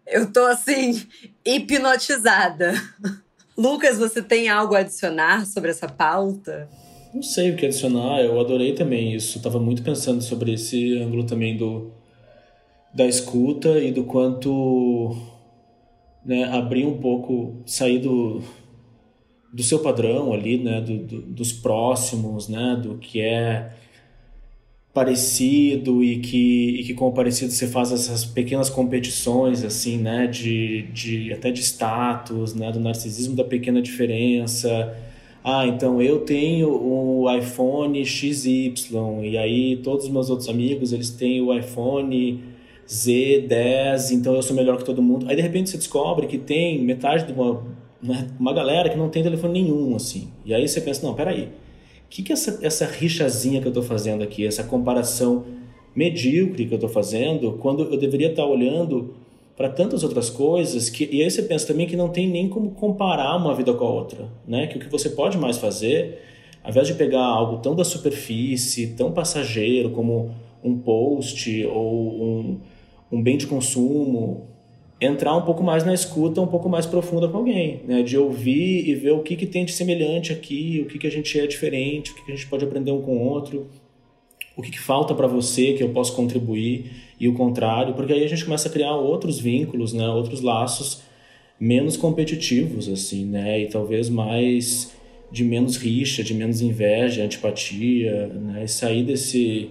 Eu tô assim, hipnotizada. Lucas, você tem algo a adicionar sobre essa pauta? Não sei o que adicionar, eu adorei também isso. Estava muito pensando sobre esse ângulo também do da escuta e do quanto né, abrir um pouco, sair do, do seu padrão ali, né, do, do, dos próximos, né, do que é parecido e que, e que com o parecido você faz essas pequenas competições assim, né, de, de até de status, né, do narcisismo da pequena diferença, ah, então eu tenho o iPhone XY e aí todos os meus outros amigos eles têm o iPhone Z10, então eu sou melhor que todo mundo. Aí de repente você descobre que tem metade de uma, né, uma galera que não tem telefone nenhum, assim. E aí você pensa, não, peraí, o que, que é essa, essa rixazinha que eu estou fazendo aqui, essa comparação medíocre que eu estou fazendo, quando eu deveria estar tá olhando para tantas outras coisas que e aí você pensa também que não tem nem como comparar uma vida com a outra, né? Que o que você pode mais fazer, ao invés de pegar algo tão da superfície, tão passageiro como um post ou um, um bem de consumo, entrar um pouco mais na escuta, um pouco mais profunda com alguém, né? De ouvir e ver o que que tem de semelhante aqui, o que que a gente é diferente, o que que a gente pode aprender um com o outro, o que, que falta para você que eu posso contribuir e o contrário, porque aí a gente começa a criar outros vínculos, né, outros laços menos competitivos assim, né, e talvez mais de menos rixa, de menos inveja, antipatia, né, e sair desse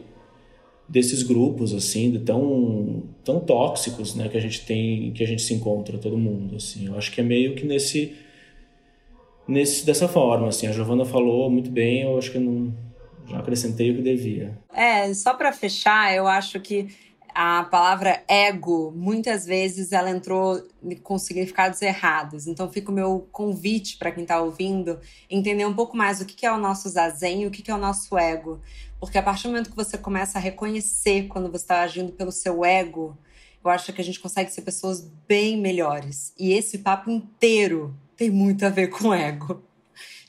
desses grupos assim, de tão tão tóxicos, né, que a gente tem, que a gente se encontra todo mundo assim. Eu acho que é meio que nesse nesse dessa forma assim. A Giovana falou muito bem, eu acho que não acrescentei o que devia. É, só para fechar, eu acho que a palavra ego, muitas vezes ela entrou com significados errados. Então fica o meu convite para quem está ouvindo entender um pouco mais o que é o nosso zazen e o que é o nosso ego. Porque a partir do momento que você começa a reconhecer quando você está agindo pelo seu ego, eu acho que a gente consegue ser pessoas bem melhores. E esse papo inteiro tem muito a ver com ego.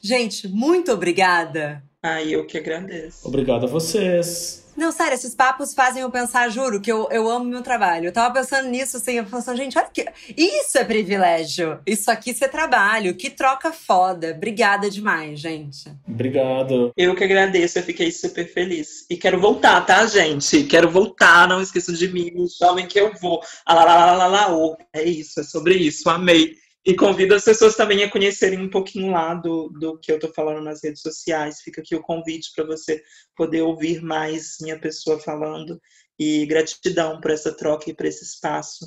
Gente, muito obrigada ah, eu que agradeço. Obrigado a vocês. Não, sério, esses papos fazem eu pensar, juro, que eu, eu amo meu trabalho. Eu tava pensando nisso, assim, eu pensando, gente, olha que. Isso é privilégio. Isso aqui ser trabalho. Que troca foda. Obrigada demais, gente. Obrigado. Eu que agradeço, eu fiquei super feliz. E quero voltar, tá, gente? Quero voltar, não esqueçam de mim, jovem que eu vou. Alalalala, é isso, é sobre isso. Amei. E convido as pessoas também a conhecerem um pouquinho lá do, do que eu estou falando nas redes sociais. Fica aqui o convite para você poder ouvir mais minha pessoa falando. E gratidão por essa troca e por esse espaço.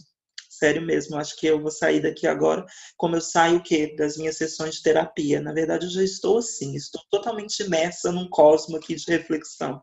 Sério mesmo, acho que eu vou sair daqui agora como eu saio o quê? Das minhas sessões de terapia. Na verdade, eu já estou assim, estou totalmente imersa num cosmo aqui de reflexão.